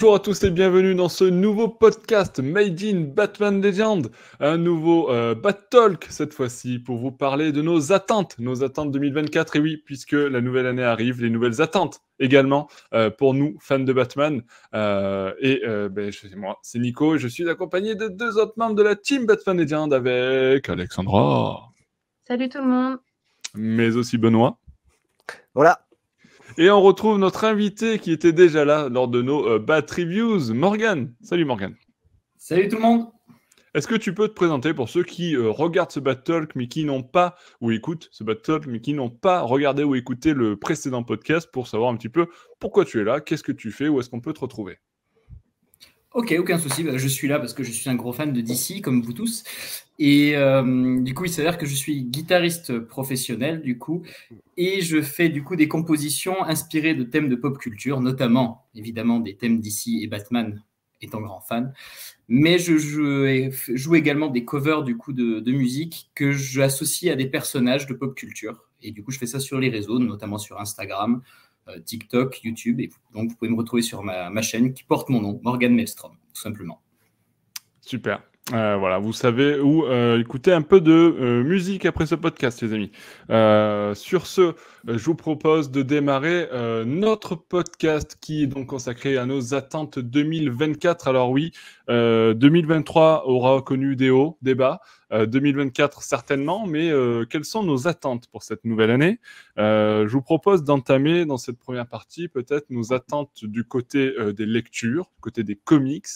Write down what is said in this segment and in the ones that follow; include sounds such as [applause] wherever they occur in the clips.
Bonjour à tous et bienvenue dans ce nouveau podcast Made in Batman Legend, un nouveau euh, Bat Talk cette fois-ci pour vous parler de nos attentes, nos attentes 2024 et oui puisque la nouvelle année arrive, les nouvelles attentes également euh, pour nous fans de Batman euh, et ben, moi c'est Nico et je suis accompagné de deux autres membres de la team Batman Legend avec Alexandra. Salut tout le monde. Mais aussi Benoît. Voilà. Et on retrouve notre invité qui était déjà là lors de nos euh, Bat Reviews, Morgan. Salut Morgan. Salut tout le monde. Est-ce que tu peux te présenter pour ceux qui euh, regardent ce Battle mais qui n'ont pas, ou écoutent ce Battle mais qui n'ont pas regardé ou écouté le précédent podcast pour savoir un petit peu pourquoi tu es là, qu'est-ce que tu fais, où est-ce qu'on peut te retrouver? Ok, aucun souci. Bah, je suis là parce que je suis un gros fan de DC, comme vous tous. Et euh, du coup, il s'avère que je suis guitariste professionnel, du coup, et je fais du coup des compositions inspirées de thèmes de pop culture, notamment évidemment des thèmes DC et Batman, étant grand fan. Mais je joue, également des covers du coup de, de musique que j'associe à des personnages de pop culture. Et du coup, je fais ça sur les réseaux, notamment sur Instagram, TikTok, YouTube. Et donc, vous pouvez me retrouver sur ma, chaîne qui porte mon nom, Morgan Maelstrom, tout simplement. Super. Euh, voilà, vous savez où euh, écouter un peu de euh, musique après ce podcast, les amis. Euh, sur ce, je vous propose de démarrer notre podcast qui est donc consacré à nos attentes 2024. Alors oui, 2023 aura connu des hauts, des bas. 2024 euh, certainement, mais euh, quelles sont nos attentes pour cette nouvelle année? Euh, Je vous propose d'entamer dans cette première partie peut-être nos attentes du côté des lectures, du côté des comics,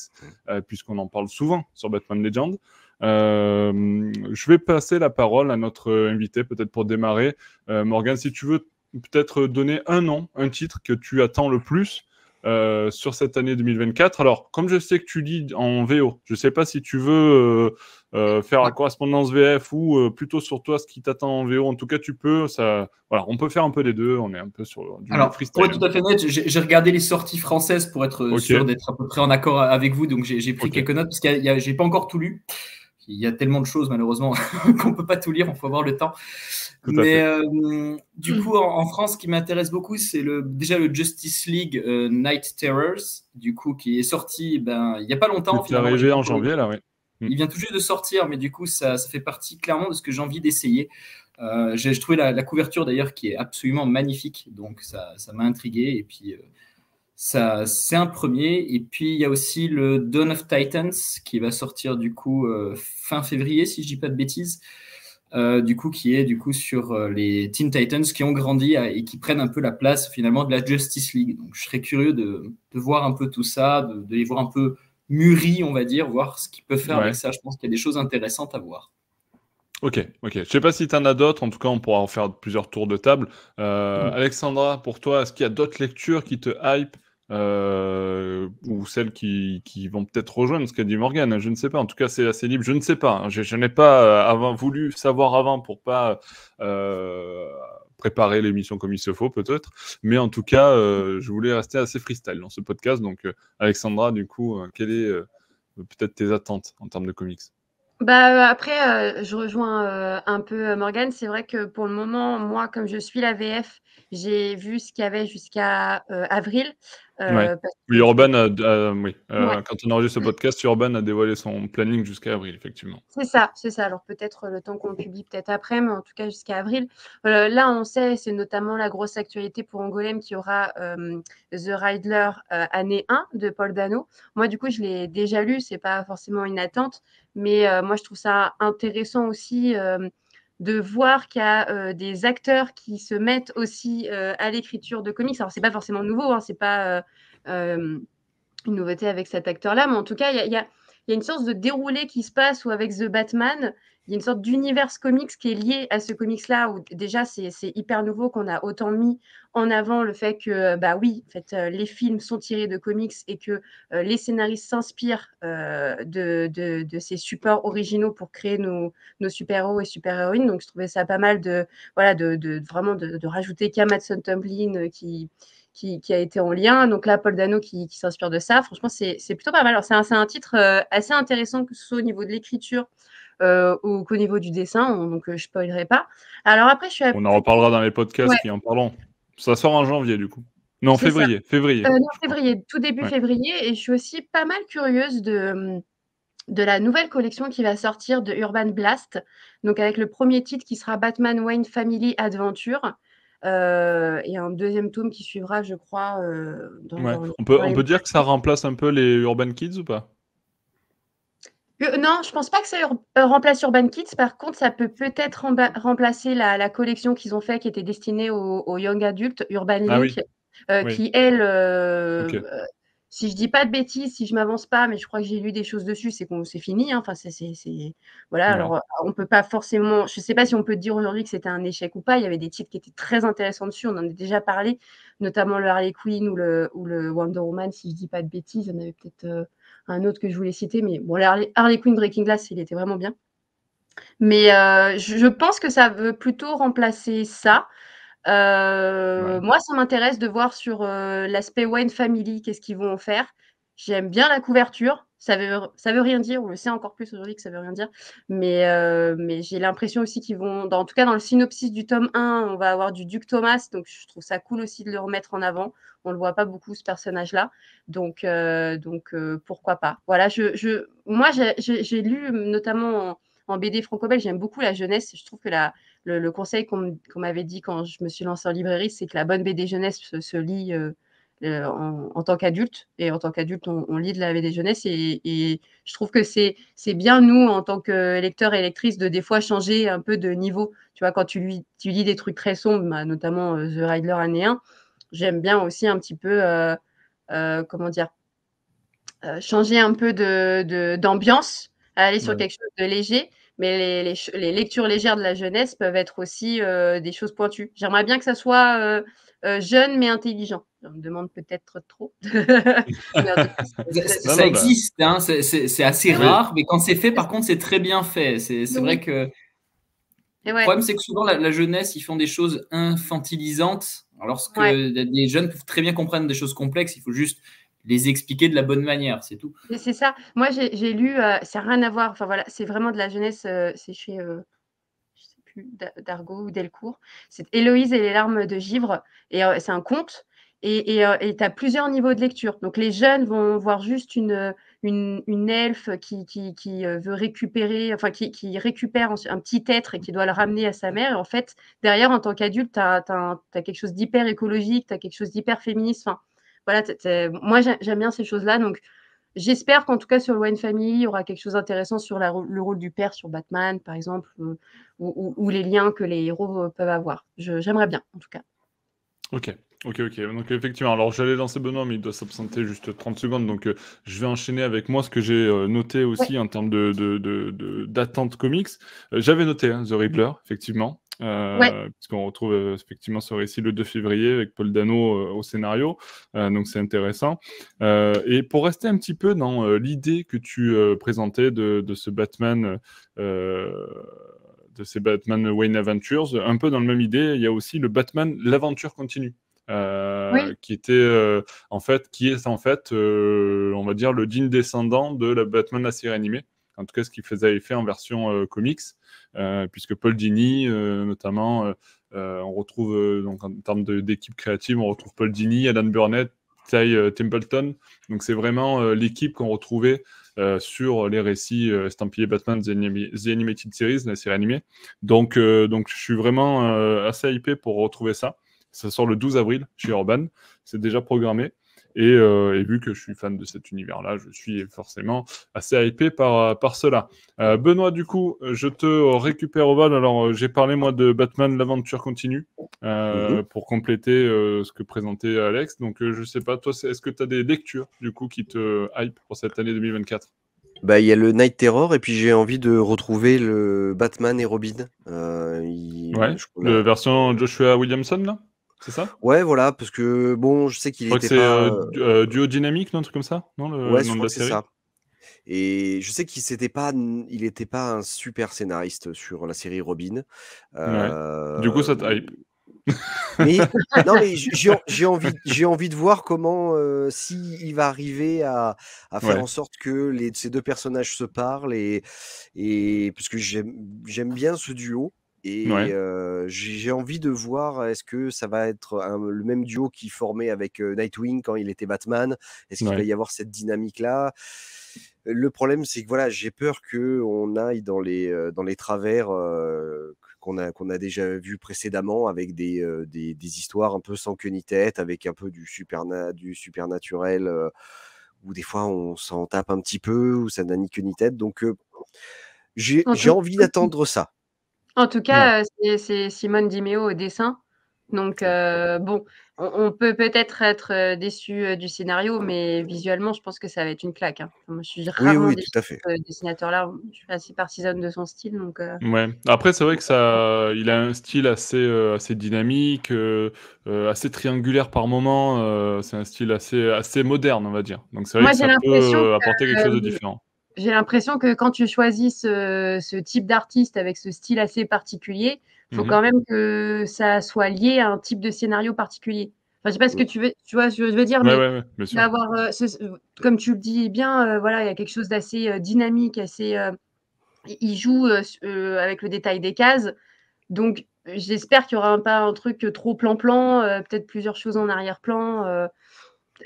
puisqu'on en parle souvent sur Batman Legend. je vais passer la parole à notre invité, peut-être pour démarrer. Morgan, si tu veux peut-être donner un nom, un titre que tu attends le plus euh, sur cette année 2024. Alors, comme je sais que tu lis en VO, je ne sais pas si tu veux euh, euh, faire la correspondance VF ou plutôt sur toi ce qui t'attend en VO. En tout cas, tu peux. Ça, voilà, on peut faire un peu les deux. On est un peu sur du Alors, freestyle. Pour être tout à fait net, j'ai regardé les sorties françaises pour être sûr d'être à peu près en accord avec vous. Donc, j'ai pris quelques notes parce que j'ai pas encore tout lu il y a tellement de choses malheureusement [laughs] qu'on ne peut pas tout lire, il faut avoir le temps. Mais euh, du coup, en, France, ce qui m'intéresse beaucoup, c'est le, déjà le Justice League euh, Night Terrors, du coup, qui est sorti ben, il n'y a pas longtemps. Il est arrivé en janvier, là, oui. Il vient tout juste de sortir, mais du coup, ça, ça fait partie clairement de ce que j'ai envie d'essayer. Euh, j'ai trouvé la, la couverture d'ailleurs qui est absolument magnifique, donc ça m'a intrigué. Et puis, ça, c'est un premier. Et puis, il y a aussi le Dawn of Titans qui va sortir du coup euh, fin février, si je dis pas de bêtises. Euh, du coup, qui est du coup sur euh, les Teen Titans qui ont grandi et qui prennent un peu la place finalement de la Justice League. Donc, je serais curieux de, de voir un peu tout ça, de, les voir un peu mûris, on va dire, voir ce qu'ils peuvent faire avec ça. Je pense qu'il y a des choses intéressantes à voir. Ok, ok. Je sais pas si tu en as d'autres. En tout cas, on pourra en faire plusieurs tours de table. Mm. Alexandra, pour toi, est-ce qu'il y a d'autres lectures qui te hype euh, ou celles qui, qui vont peut-être rejoindre ce qu'a dit Morgan. Je ne sais pas. En tout cas, c'est assez libre. Je ne sais pas. Hein. Je, n'ai pas euh, avant, voulu savoir avant pour pas euh, préparer l'émission comme il se faut, peut-être. Mais en tout cas, je voulais rester assez freestyle dans ce podcast. Donc, Alexandra, du coup, quelles est peut-être tes attentes en termes de comics? Bah, après, je rejoins un peu Morgan. C'est vrai que pour le moment, moi, comme je suis la VF, j'ai vu ce qu'il y avait jusqu'à avril. Euh, oui, Urban, oui. Euh, quand on enregistre ce podcast, Urban a dévoilé son planning jusqu'à avril, effectivement. C'est ça, c'est ça. Alors peut-être le temps qu'on publie peut-être après, mais en tout cas jusqu'à avril. Euh, là, on sait, c'est notamment la grosse actualité pour Angoulême qui aura The Riddler année 1 de Paul Dano. Moi, du coup, je l'ai déjà lu, c'est pas forcément une attente, mais moi, je trouve ça intéressant aussi de voir qu'il y a euh, des acteurs qui se mettent aussi euh, à l'écriture de comics. Alors, c'est pas forcément nouveau, hein, c'est pas euh, une nouveauté avec cet acteur-là, mais en tout cas, il y a, une sorte de déroulé qui se passe où avec The Batman, il y a une sorte d'univers comics qui est lié à ce comics-là, où déjà c'est hyper nouveau qu'on a autant mis en avant le fait que, bah oui, en fait, euh, les films sont tirés de comics et que euh, les scénaristes s'inspirent euh, de, de, ces supports originaux pour créer nos, super-héros et super-héroïnes. Donc je trouvais ça pas mal de, voilà, de, vraiment de, rajouter Kamatson Tumblin qui, a été en lien. Donc là, Paul Dano qui, s'inspire de ça. Franchement, c'est plutôt pas mal. Alors, c'est un, titre assez intéressant, que ce soit au niveau de l'écriture, ou qu'au niveau du dessin, donc euh, je spoilerai pas. Alors après, je suis. On en reparlera dans les podcasts qui en parlent. Ça sort en janvier du coup. Non, février, février. non, février, tout début février. Et je suis aussi pas mal curieuse de, de la nouvelle collection qui va sortir de Urban Blast. Donc avec le premier titre qui sera Batman Wayne Family Adventure. Euh, et un deuxième tome qui suivra, je crois. Euh, on peut, on peut dire que ça remplace un peu les Urban Kids ou pas? euh, non, je pense pas que ça remplace Urban Kids. Par contre, ça peut peut-être remplacer la, collection qu'ils ont fait qui était destinée aux, young adultes, Urban ah Link, qui elle, si je dis pas de bêtises, si je m'avance pas, mais je crois que j'ai lu des choses dessus, c'est qu'on c'est fini. Hein. Enfin, c'est, voilà. Alors, on peut pas forcément. Je sais pas si on peut dire aujourd'hui que c'était un échec ou pas. Il y avait des titres qui étaient très intéressants dessus. On en a déjà parlé, notamment le Harley Quinn ou le, ou le Wonder Woman. Si je dis pas de bêtises, en avait peut-être euh, un autre que je voulais citer, mais bon, le Harley, Quinn Breaking Glass, il était vraiment bien. Mais euh, je pense que ça veut plutôt remplacer ça. Euh, moi, ça m'intéresse de voir sur euh, l'aspect Wine Family, qu'est-ce qu'ils vont en faire. J'aime bien la couverture. Ça veut, ça veut rien dire. On le sait encore plus aujourd'hui que ça veut rien dire. Mais, euh, mais j'ai l'impression aussi qu'ils vont, dans, en tout cas dans le synopsis du tome 1, on va avoir du Duc Thomas. Donc je trouve ça cool aussi de le remettre en avant. On le voit pas beaucoup ce personnage-là. Donc, donc pourquoi pas. Voilà, je, je moi j'ai lu notamment en, BD franco-belge, j'aime beaucoup la jeunesse. Je trouve que la, le, conseil qu'on m'avait dit quand je me suis lancée en librairie, c'est que la bonne BD jeunesse se, lit euh, euh, en, tant qu'adulte. Et en tant qu'adulte, on, lit de la BD jeunesse. Et, je trouve que c'est bien, nous, en tant que lecteurs et lectrices, de des fois changer un peu de niveau. Tu vois, quand tu, lis, tu lis des trucs très sombres, bah, notamment euh, The Riddler année 1, j'aime bien aussi un petit peu, comment dire, changer un peu d'ambiance, de, aller sur quelque chose de léger mais les, lectures légères de la jeunesse peuvent être aussi euh, des choses pointues. J'aimerais bien que ça soit euh, euh, jeune mais intelligent. On me demande peut-être trop. [laughs] ça, existe, hein, c'est assez rare, mais quand c'est fait, par contre, c'est très bien fait. C'est vrai que. Le problème, c'est que souvent, la, jeunesse, ils font des choses infantilisantes, alors que les jeunes peuvent très bien comprendre des choses complexes. Il faut juste les expliquer de la bonne manière, c'est tout. C'est ça. Moi, j'ai lu, euh, ça n'a rien à voir. Enfin voilà, c'est vraiment de la jeunesse. Euh, c'est chez, euh, plus, ou Delcourt. C'est Héloïse et les larmes de givre. Et c'est un conte. Et tu as plusieurs niveaux de lecture. Donc les jeunes vont voir juste une, une, elfe qui, qui, veut récupérer, enfin qui, qui, récupère un petit être et qui doit le ramener à sa mère. Et en fait, derrière, en tant qu'adulte, tu as, quelque chose d'hyper écologique, tu as quelque chose d'hyper féministe. Enfin, voilà, moi j'aime bien ces choses-là. Donc j'espère qu'en tout cas sur le Wayne Family, il y aura quelque chose d'intéressant sur le rôle du père sur Batman, par exemple, euh, ou, les liens que les héros euh, peuvent avoir. J'aimerais bien, en tout cas. Ok. Ok, ok. Donc effectivement, alors j'allais lancer Benoît, mais il doit s'absenter juste 30 secondes. Donc euh, je vais enchaîner avec moi ce que j'ai noté aussi en termes d'attente de, de, comics. J'avais noté hein, The Riddler, effectivement. Euh, puisqu'on retrouve euh, effectivement ce récit le 2 février avec Paul Dano euh, au scénario, donc c'est intéressant. et pour rester un petit peu dans l'idée que tu présentais de, ce Batman, de ces Batman Wayne Adventures, un peu dans la même idée, il y a aussi le Batman l'aventure continue. qui était en fait qui est en fait on va dire le digne descendant de la Batman la série animée en tout cas ce qu'il faisait effet en version comics euh, puisque Paul Dini, euh, notamment, euh, on retrouve, donc en termes d'équipe créative, on retrouve Paul Dini, Alan Burnett, Ty Templeton. Donc c'est vraiment l'équipe qu'on retrouvait sur les récits estampillés Batman The, Animated Series, la série animée. Donc, donc je suis vraiment assez hypé pour retrouver ça. Ça sort le 12 avril chez Urban. C'est déjà programmé. Euh, et, vu que je suis fan de cet univers-là, je suis forcément assez hypé par, par cela. Euh, Benoît, du coup, je te récupère au vol. Alors, euh, j'ai parlé, moi, de Batman, l'aventure continue, mhm. pour compléter ce que présentait Alex. Donc, je sais pas, toi, est-ce que tu as des lectures, du coup, qui te hype pour cette année 2024 bah, il y a le Night Terror et puis j'ai envie de retrouver le Batman et Robin. ouais, la version Joshua Williamson là? C'est ça? Ouais, voilà, parce que bon, je sais qu'il était c'est pas. Euh, euh, duo dynamique, non, un truc comme ça? Non, le ouais, nom de la série? ça. Et je sais qu'il n'était pas, il n'était pas un super scénariste sur la série Robin. Euh... Du coup, ça hype. [laughs] mais, non, mais [laughs] j'ai envie, j'ai envie de voir comment, euh, s'il va arriver à, à faire en sorte que les, ces deux personnages se parlent et, et parce que j'aime bien ce duo. Et j'ai envie de voir, est-ce que ça va être le même duo qui formait avec Nightwing quand il était Batman? Est-ce qu'il va y avoir cette dynamique-là? Le problème, c'est que voilà, j'ai peur qu'on aille dans les, dans les travers qu'on a, qu'on a déjà vu précédemment avec des, des, histoires un peu sans queue ni tête, avec un peu du, superna du supernaturel, où des fois on s'en tape un petit peu, où ça n'a ni queue ni tête. Donc j'ai envie d'attendre ça. En tout cas, c'est Simone Dimeo au dessin. Donc, bon, on, peut peut-être être déçu du scénario, mais visuellement, je pense que ça va être une claque. Hein. je suis rarement oui, tout à fait. dessinateur-là. Je suis assez partisane de son style. Donc, ouais. Après, c'est vrai que ça, il a un style assez, assez dynamique, assez triangulaire par moment. c'est un style assez, assez moderne, on va dire. Donc, c'est vrai que ça peut apporter quelque chose de différent j'ai l'impression que quand tu choisis ce, type d'artiste avec ce style assez particulier, il faut mmh quand même que ça soit lié à un type de scénario particulier. Enfin, je sais pas ce que tu veux, tu vois, je veux dire, mais avoir, euh, comme tu le dis bien, euh, voilà, il y a quelque chose d'assez euh, dynamique, assez. il joue avec le détail des cases, donc j'espère qu'il y aura pas un truc trop plan-plan, peut-être plusieurs choses en arrière-plan.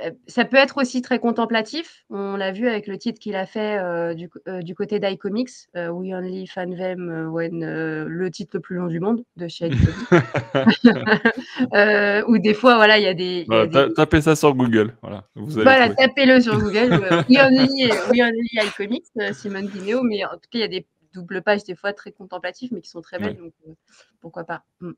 Euh, ça peut être aussi très contemplatif. On l'a vu avec le titre qu'il a fait euh, du, euh, du, côté d'iComics, We Only Fan Them When, le titre le plus long du monde de chez [laughs] [laughs] euh, Ou des fois, voilà, il y a des. Tapez ça sur Google. Voilà, voilà tapez-le sur [laughs] Google. We Only, We Only iComics, Simone Dineo. Mais en tout cas, il y a des doubles pages des fois très contemplatives, mais qui sont très belles. Donc, pourquoi pas. Mm.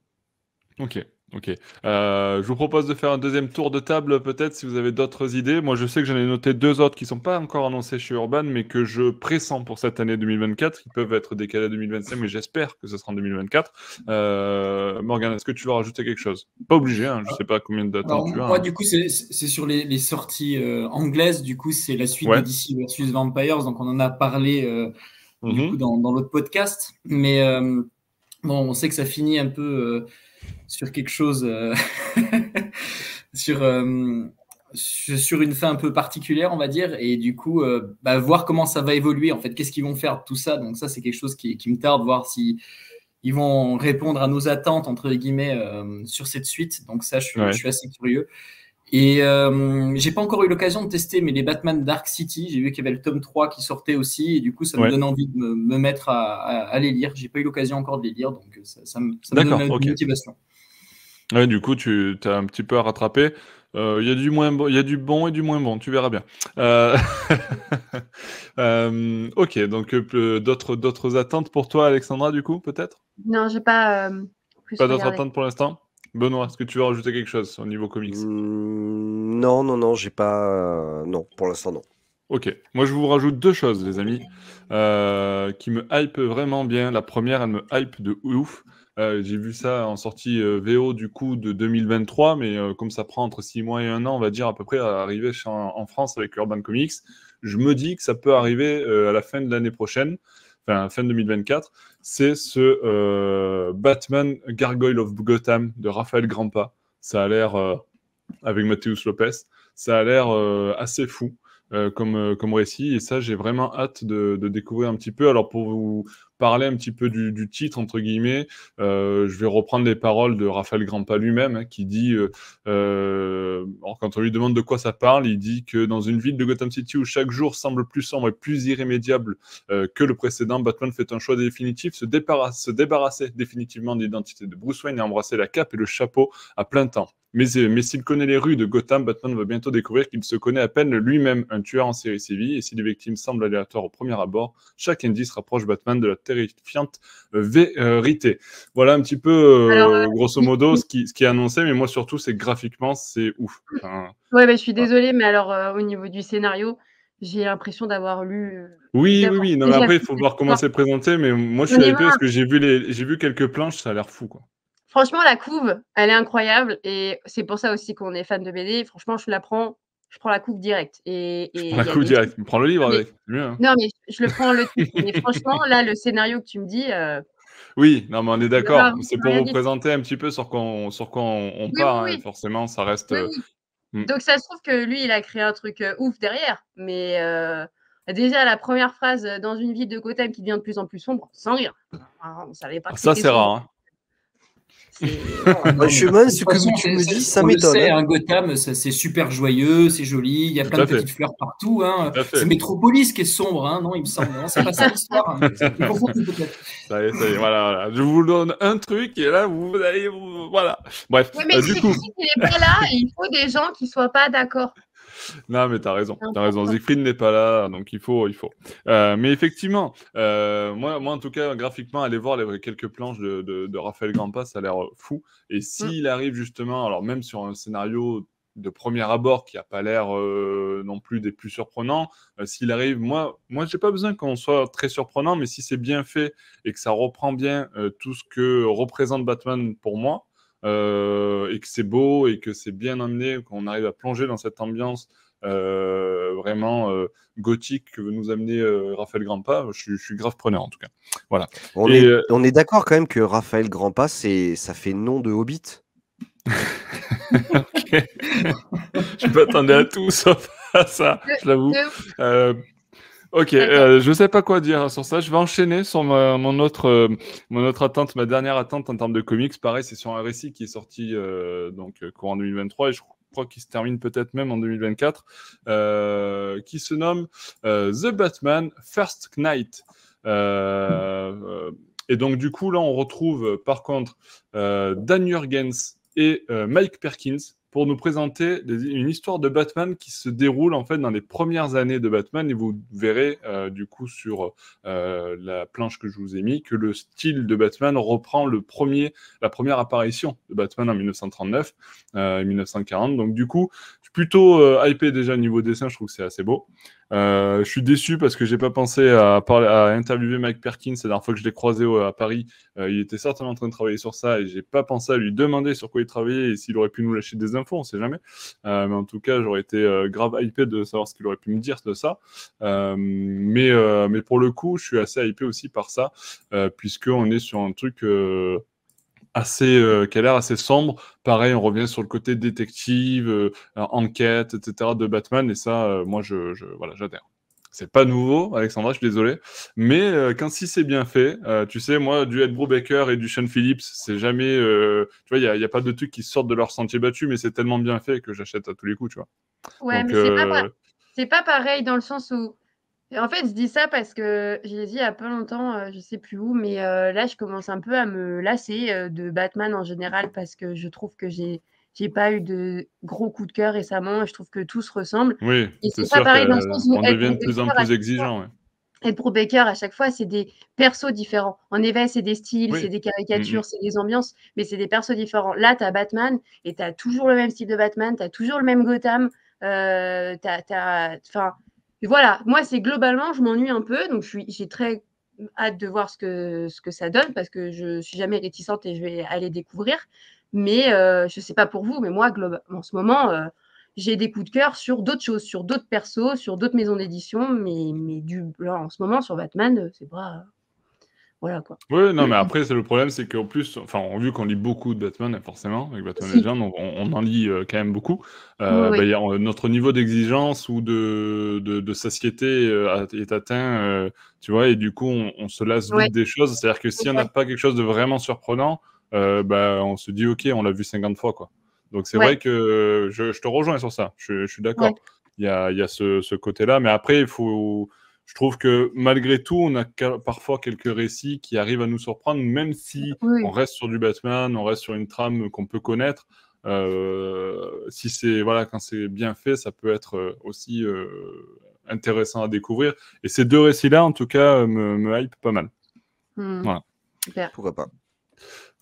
Ok. Ok. Euh, je vous propose de faire un deuxième tour de table, peut-être, si vous avez d'autres idées. Moi, je sais que j'en ai noté deux autres qui ne sont pas encore annoncés chez Urban, mais que je pressens pour cette année 2024. qui peuvent être décalés à 2025, mais j'espère que ce sera en 2024. Euh, Morgan, est-ce que tu veux rajouter quelque chose? Pas obligé, hein, je ne sais pas combien de dates tu as. Moi, hein. du coup, c'est sur les, sorties euh, anglaises. Du coup, c'est la suite de DC versus Vampires. Donc, on en a parlé mm-hmm. dans, dans l'autre podcast. Mais bon, on sait que ça finit un peu sur quelque chose, euh, [laughs] sur, euh, sur une fin un peu particulière, on va dire, et du coup, euh, bah, voir comment ça va évoluer, en fait, qu'est-ce qu'ils vont faire de tout ça. Donc ça, c'est quelque chose qui, qui, me tarde, voir si ils vont répondre à nos attentes, entre guillemets, sur cette suite. Donc ça, je suis assez curieux. Et euh, j'ai pas encore eu l'occasion de tester, mais les Batman Dark City, j'ai vu qu'il y avait le tome 3 qui sortait aussi, et du coup, ça me donne envie de me, mettre à, à, les lire. J'ai pas eu l'occasion encore de les lire, donc ça, ça me, ça me donne une motivation. Ouais, du coup, tu as un petit peu à rattraper. Euh, il y a du moins bon, il y a du bon et du moins bon, tu verras bien. Euh, [laughs] euh, ok, donc d'autres d'autres attentes pour toi, Alexandra, du coup, peut-être? Non, j'ai pas. pas d'autres attentes pour l'instant? Benoît, est-ce que tu veux rajouter quelque chose au niveau comics? Mmh, Non, non, non, j'ai pas. non, pour l'instant, non. Ok, moi je vous rajoute deux choses, les amis, qui me hype vraiment bien. La première, elle me hype de ouf. Euh, j'ai vu ça en sortie euh, VO du coup de 2023, mais euh, comme ça prend entre 6 mois et 1 an, on va dire à peu près à arriver en, France avec Urban Comics, je me dis que ça peut arriver à la fin de l'année prochaine, fin 2024. C'est ce Batman Gargoyle of Gotham de Raphaël Grampa. Ça a l'air, avec Matthäus Lopez, ça a l'air assez fou. comme, comme récit. Et ça, j'ai vraiment hâte de, de, découvrir un petit peu. Alors, pour vous, parler un petit peu du, titre, entre guillemets, euh, je vais reprendre les paroles de Raphaël Grampa lui-même, hein, qui dit, euh, euh, quand on lui demande de quoi ça parle, il dit que dans une ville de Gotham City où chaque jour semble plus sombre et plus irrémédiable que le précédent, Batman fait un choix définitif, se, débarrasse, se débarrasser définitivement de l'identité de Bruce Wayne et embrasser la cape et le chapeau à plein temps. Mais, s'il connaît les rues de Gotham, Batman va bientôt découvrir qu'il se connaît à peine lui-même, un tueur en série civile, et si les victimes semblent aléatoires au premier abord, chaque indice rapproche Batman de la terrifiante vérité. Voilà un petit peu, euh, euh, grosso modo, ce qui, ce qui est annoncé, mais moi surtout, c'est graphiquement, c'est ouf. ouais, bah, je suis désolée, mais alors euh, au niveau du scénario, j'ai l'impression d'avoir lu. Oui, oui, oui. Non, [laughs] mais après, il faut voir comment c'est présenté, mais moi, je suis hypé parce que j'ai vu, les... j'ai vu quelques planches, ça a l'air fou, quoi. Franchement, la couve, elle est incroyable et c'est pour ça aussi qu'on est fan de BD. Franchement, je la prends je prends la coupe direct. Et, et la coupe direct, prends le livre avec. Hein. Non, mais je, le prends le titre. mais franchement, là, le scénario que tu me dis. Euh, oui, non, mais on est d'accord. C'est pour vous présenter un petit peu sur quoi on, sur quoi on, part. Hein, forcément, ça reste. Euh, hmm. Donc, ça se trouve que lui, il a créé un truc euh, ouf derrière. Mais déjà la première phrase dans une ville de Gotham qui devient de plus en plus sombre, sans rire. on savait pas. Ça, c'est rare. Hein. Chemin, ce que tu me dis, ça m'étonne. Hein. Un Gotham, c'est super joyeux, c'est joli, il y a plein de petites fleurs partout. Hein. C'est Métropolis qui est sombre, hein, non Il me semble. C'est pas ça l'histoire. [laughs] Hein. ça y est, ça y est, voilà, voilà, Je vous donne un truc et là, vous allez. Voilà. Bref. mais euh, du coup. il n'est pas là, il faut des gens qui soient pas d'accord [laughs] non, mais t'as raison. T'as raison. Siegfried n'est pas là, donc il faut, il faut. Euh, mais effectivement, euh, moi, moi, en tout cas, graphiquement, aller voir les quelques planches de, de, Raphaël Grampas, ça a l'air fou. Et mm. s'il arrive justement, alors même sur un scénario de premier abord qui n'a pas l'air euh, non plus des plus surprenants. S'il arrive, moi, moi, j'ai pas besoin qu'on soit très surprenant, mais si c'est bien fait et que ça reprend bien tout ce que représente Batman pour moi, euh, et que c'est beau et que c'est bien amené, qu'on arrive à plonger dans cette ambiance euh, vraiment euh, gothique que veut nous amener Raphaël Grandpa, je, suis grave preneur en tout cas. Voilà. On est, on est d'accord quand même que Raphaël Grandpa, c'est, ça fait nom de Hobbit. [laughs] [laughs] je m'attendais à tout sauf à ça, je l'avoue. Ok, euh, je sais pas quoi dire sur ça. Je vais enchaîner sur mon, autre, euh, mon autre attente, ma dernière attente en termes de comics. Pareil, c'est sur un récit qui est sorti euh, donc courant 2023 et je crois qu'il se termine peut-être même en 2024, qui se nomme The Batman First Knight. et donc du coup là, on retrouve par contre Dan Jurgens et Mike Perkins pour nous présenter une histoire de Batman qui se déroule en fait dans les premières années de Batman. Et vous verrez euh, du coup sur euh, la planche que je vous ai mis que le style de Batman reprend la première apparition de Batman en 1939 euh, 1940 donc du coup plutôt euh, hypé déjà niveau dessin je trouve que c'est assez beau euh, je suis déçu parce que j'ai pas pensé à, interviewer Mike Perkins la dernière fois que je l'ai croisé à Paris. Euh, il était certainement en train de travailler sur ça et j'ai pas pensé à lui demander sur quoi il travaillait et s'il aurait pu nous lâcher des infos, on sait jamais. Euh, mais en tout cas, j'aurais été grave hypé de savoir ce qu'il aurait pu me dire de ça. mais, mais pour le coup, je suis assez hypé aussi par ça, puisqu'on est sur un truc assez, euh, qui a l'air assez sombre. Pareil, on revient sur le côté détective, euh, enquête, etc. de Batman. Et ça, euh, moi, je, je voilà, j'adhère. C'est pas nouveau, Alexandra, je suis désolé. Mais quand si c'est bien fait, tu sais, moi, du Ed Brubaker et du Sean Phillips, c'est jamais. tu vois, il n'y a, a, pas de trucs qui sortent de leur sentier battu, mais c'est tellement bien fait que j'achète à tous les coups, tu vois. Ouais, mais c'est pas, c'est pas pareil dans le sens où en fait, je dis ça parce que j'ai dit il y a pas longtemps, euh, je sais plus où, mais euh, là, je commence un peu à me lasser euh, de Batman en général parce que je trouve que j'ai j'ai pas eu de gros coup de cœur récemment. Je trouve que tout se ressemble. Oui, c'est pas pareil dans le sens où on devient de plus en plus exigeant. Et pour Baker, à chaque fois, c'est des persos différents. En effet, c'est des styles, c'est des caricatures, c'est des ambiances, mais c'est des persos différents. Là, tu as Batman et tu as toujours le même style de Batman, tu as toujours le même Gotham. Euh, voilà, moi, c'est globalement, je m'ennuie un peu. Donc, j'ai très hâte de voir ce que, ça donne parce que je suis jamais réticente et je vais aller découvrir. Mais euh, je ne sais pas pour vous, mais moi, en ce moment, euh, j'ai des coups de cœur sur d'autres choses, sur d'autres persos, sur d'autres maisons d'édition. Mais, mais du, en ce moment, sur Batman, euh, c'est pas. Voilà quoi. Oui, non, mais après, c'est le problème, c'est qu'en plus, enfin, vu qu'on lit beaucoup de Batman, forcément, avec Batman Legends, on, on, en lit euh, quand même beaucoup. Euh, bah, a, notre niveau d'exigence ou de, de, de satiété euh, est atteint, euh, tu vois, et du coup, on, on se lasse vite des choses. C'est-à-dire que si on n'a pas quelque chose de vraiment surprenant, bah, on se dit, OK, on l'a vu 50 fois, quoi. Donc, c'est vrai que je, je, te rejoins sur ça, je, je suis d'accord. Il y a, y a ce, ce côté-là, mais après, il faut je trouve que malgré tout, on a parfois quelques récits qui arrivent à nous surprendre, même si on reste sur du Batman, on reste sur une trame qu'on peut connaître. Euh, si c'est voilà, quand c'est bien fait, ça peut être euh, aussi euh, intéressant à découvrir. Et ces deux récits-là, en tout cas, me, me hype pas mal. Mmh. Voilà. Pourquoi pas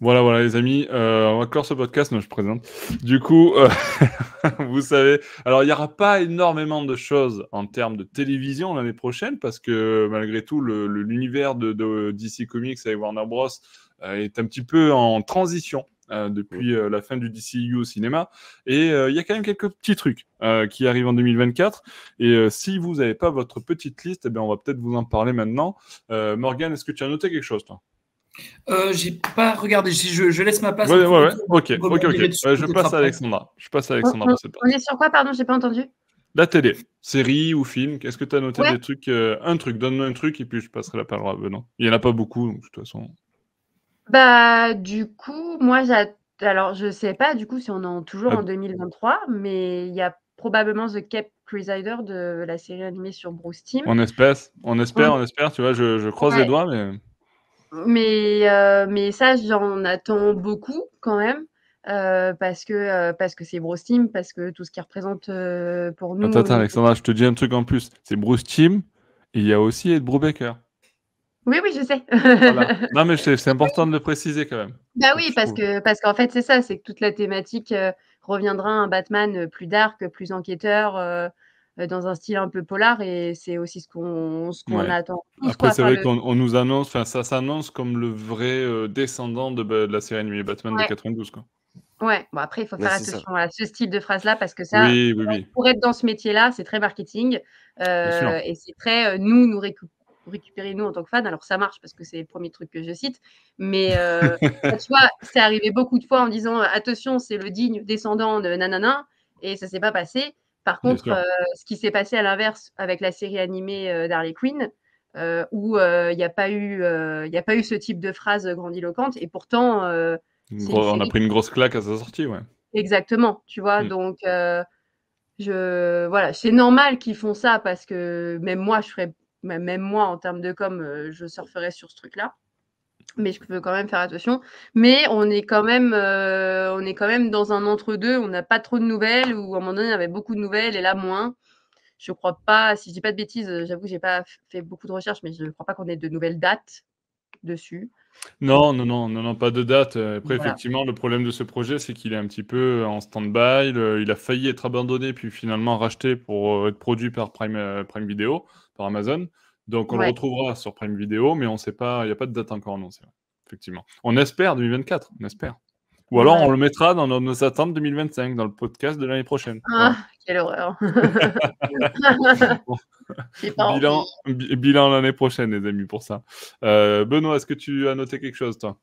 voilà, voilà, les amis, euh, on va clore ce podcast, non, je présente. Du coup, euh, [laughs] [laughs] vous savez, alors il n'y aura pas énormément de choses en termes de télévision l'année prochaine, parce que malgré tout, l'univers de, de, DC Comics avec Warner Bros. Euh, est un petit peu en transition. Euh, depuis euh, la fin du DCU au cinéma. Et il y a quand même quelques petits trucs qui arrivent en 2024. Et si vous n'avez pas votre petite liste, eh bien, on va peut-être vous en parler maintenant. Morgan, est-ce que tu as noté quelque chose, toi? Euh, j'ai pas regardé, je, je, laisse ma place. Ouais, ouais, ouais. Ok, ok, ok. je passe à Alexandra. Je passe à Alexandra on, on, est sur quoi, pardon, j'ai pas entendu? La télé, série ou film, est-ce que tu as noté des trucs Un truc, donne-moi un truc et puis je passerai la parole à Benoît. Il n'y en a pas beaucoup, de toute façon. Bah, du coup, moi, alors je sais pas du coup si on est toujours ah. en 2023, mais il y a probablement The Cape Crusader de la série animée sur Bruce Team. On espère, on espère, on espère, tu vois, je, croise les doigts, mais. Mais, euh, mais ça, j'en attends beaucoup quand même. Euh, parce que euh, parce que c'est Bruce Team, parce que tout ce qui représente pour nous. Attends, attends, Alexandra, je te dis un truc en plus. C'est Bruce Team, et il y a aussi Ed Brubaker. Oui, oui, je sais. [laughs] Non, mais c'est important de le préciser quand même. Bah oui, parce que parce qu'en fait, c'est ça, c'est que toute la thématique reviendra un Batman plus dark, plus enquêteur, dans un style un peu polar, et c'est aussi ce qu'on attend. Après, c'est vrai qu'on nous annonce, enfin, ça s'annonce comme le vrai descendant de, de, la série animée Batman de 92, quoi. Ouais, bon après, il faut faire attention à ce style de phrase-là parce que ça, pour être dans ce métier-là, c'est très marketing et c'est très nous, nous récupérer nous en tant que fans. Alors ça marche parce que c'est le premier truc que je cite, mais [laughs] tu vois, c'est arrivé beaucoup de fois en disant attention, c'est le digne descendant de nanana et ça s'est pas passé. Par contre, ce qui s'est passé à l'inverse avec la série animée d'Harley Quinn, où il n'y a pas eu, il a pas eu ce type de phrase grandiloquente et pourtant on a pris une grosse claque à sa sortie, ouais. Exactement, tu vois. Mm. Donc, euh, je, voilà, c'est normal qu'ils font ça parce que même moi, je ferais, même moi, en termes de com, euh, je surferais sur ce truc-là. Mais je veux quand même faire attention. Mais on est quand même, euh, on est quand même dans un entre-deux. On n'a pas trop de nouvelles ou à un moment donné, il y avait beaucoup de nouvelles et là, moins. Je crois pas, si je dis pas de bêtises, j'avoue que j'ai pas fait beaucoup de recherches, mais je ne crois pas qu'on ait de nouvelles dates dessus. Non, non, non, non, non, pas de date. Après, effectivement, le problème de ce projet, c'est qu'il est un petit peu en stand-by. Il a failli être abandonné, puis finalement racheté pour euh, être produit par Prime, euh, Prime Video, par Amazon. Donc, on le retrouvera sur Prime Video, mais on sait pas, il n'y a pas de date encore annoncée. Effectivement. On espère 2024, on espère. Ou alors, on le mettra dans nos, attentes 2025, dans le podcast de l'année prochaine. Ah, quelle horreur. [laughs] [laughs] bilan, bilan l'année prochaine, les amis, pour ça. Euh, Benoît, est-ce que tu as noté quelque chose, toi?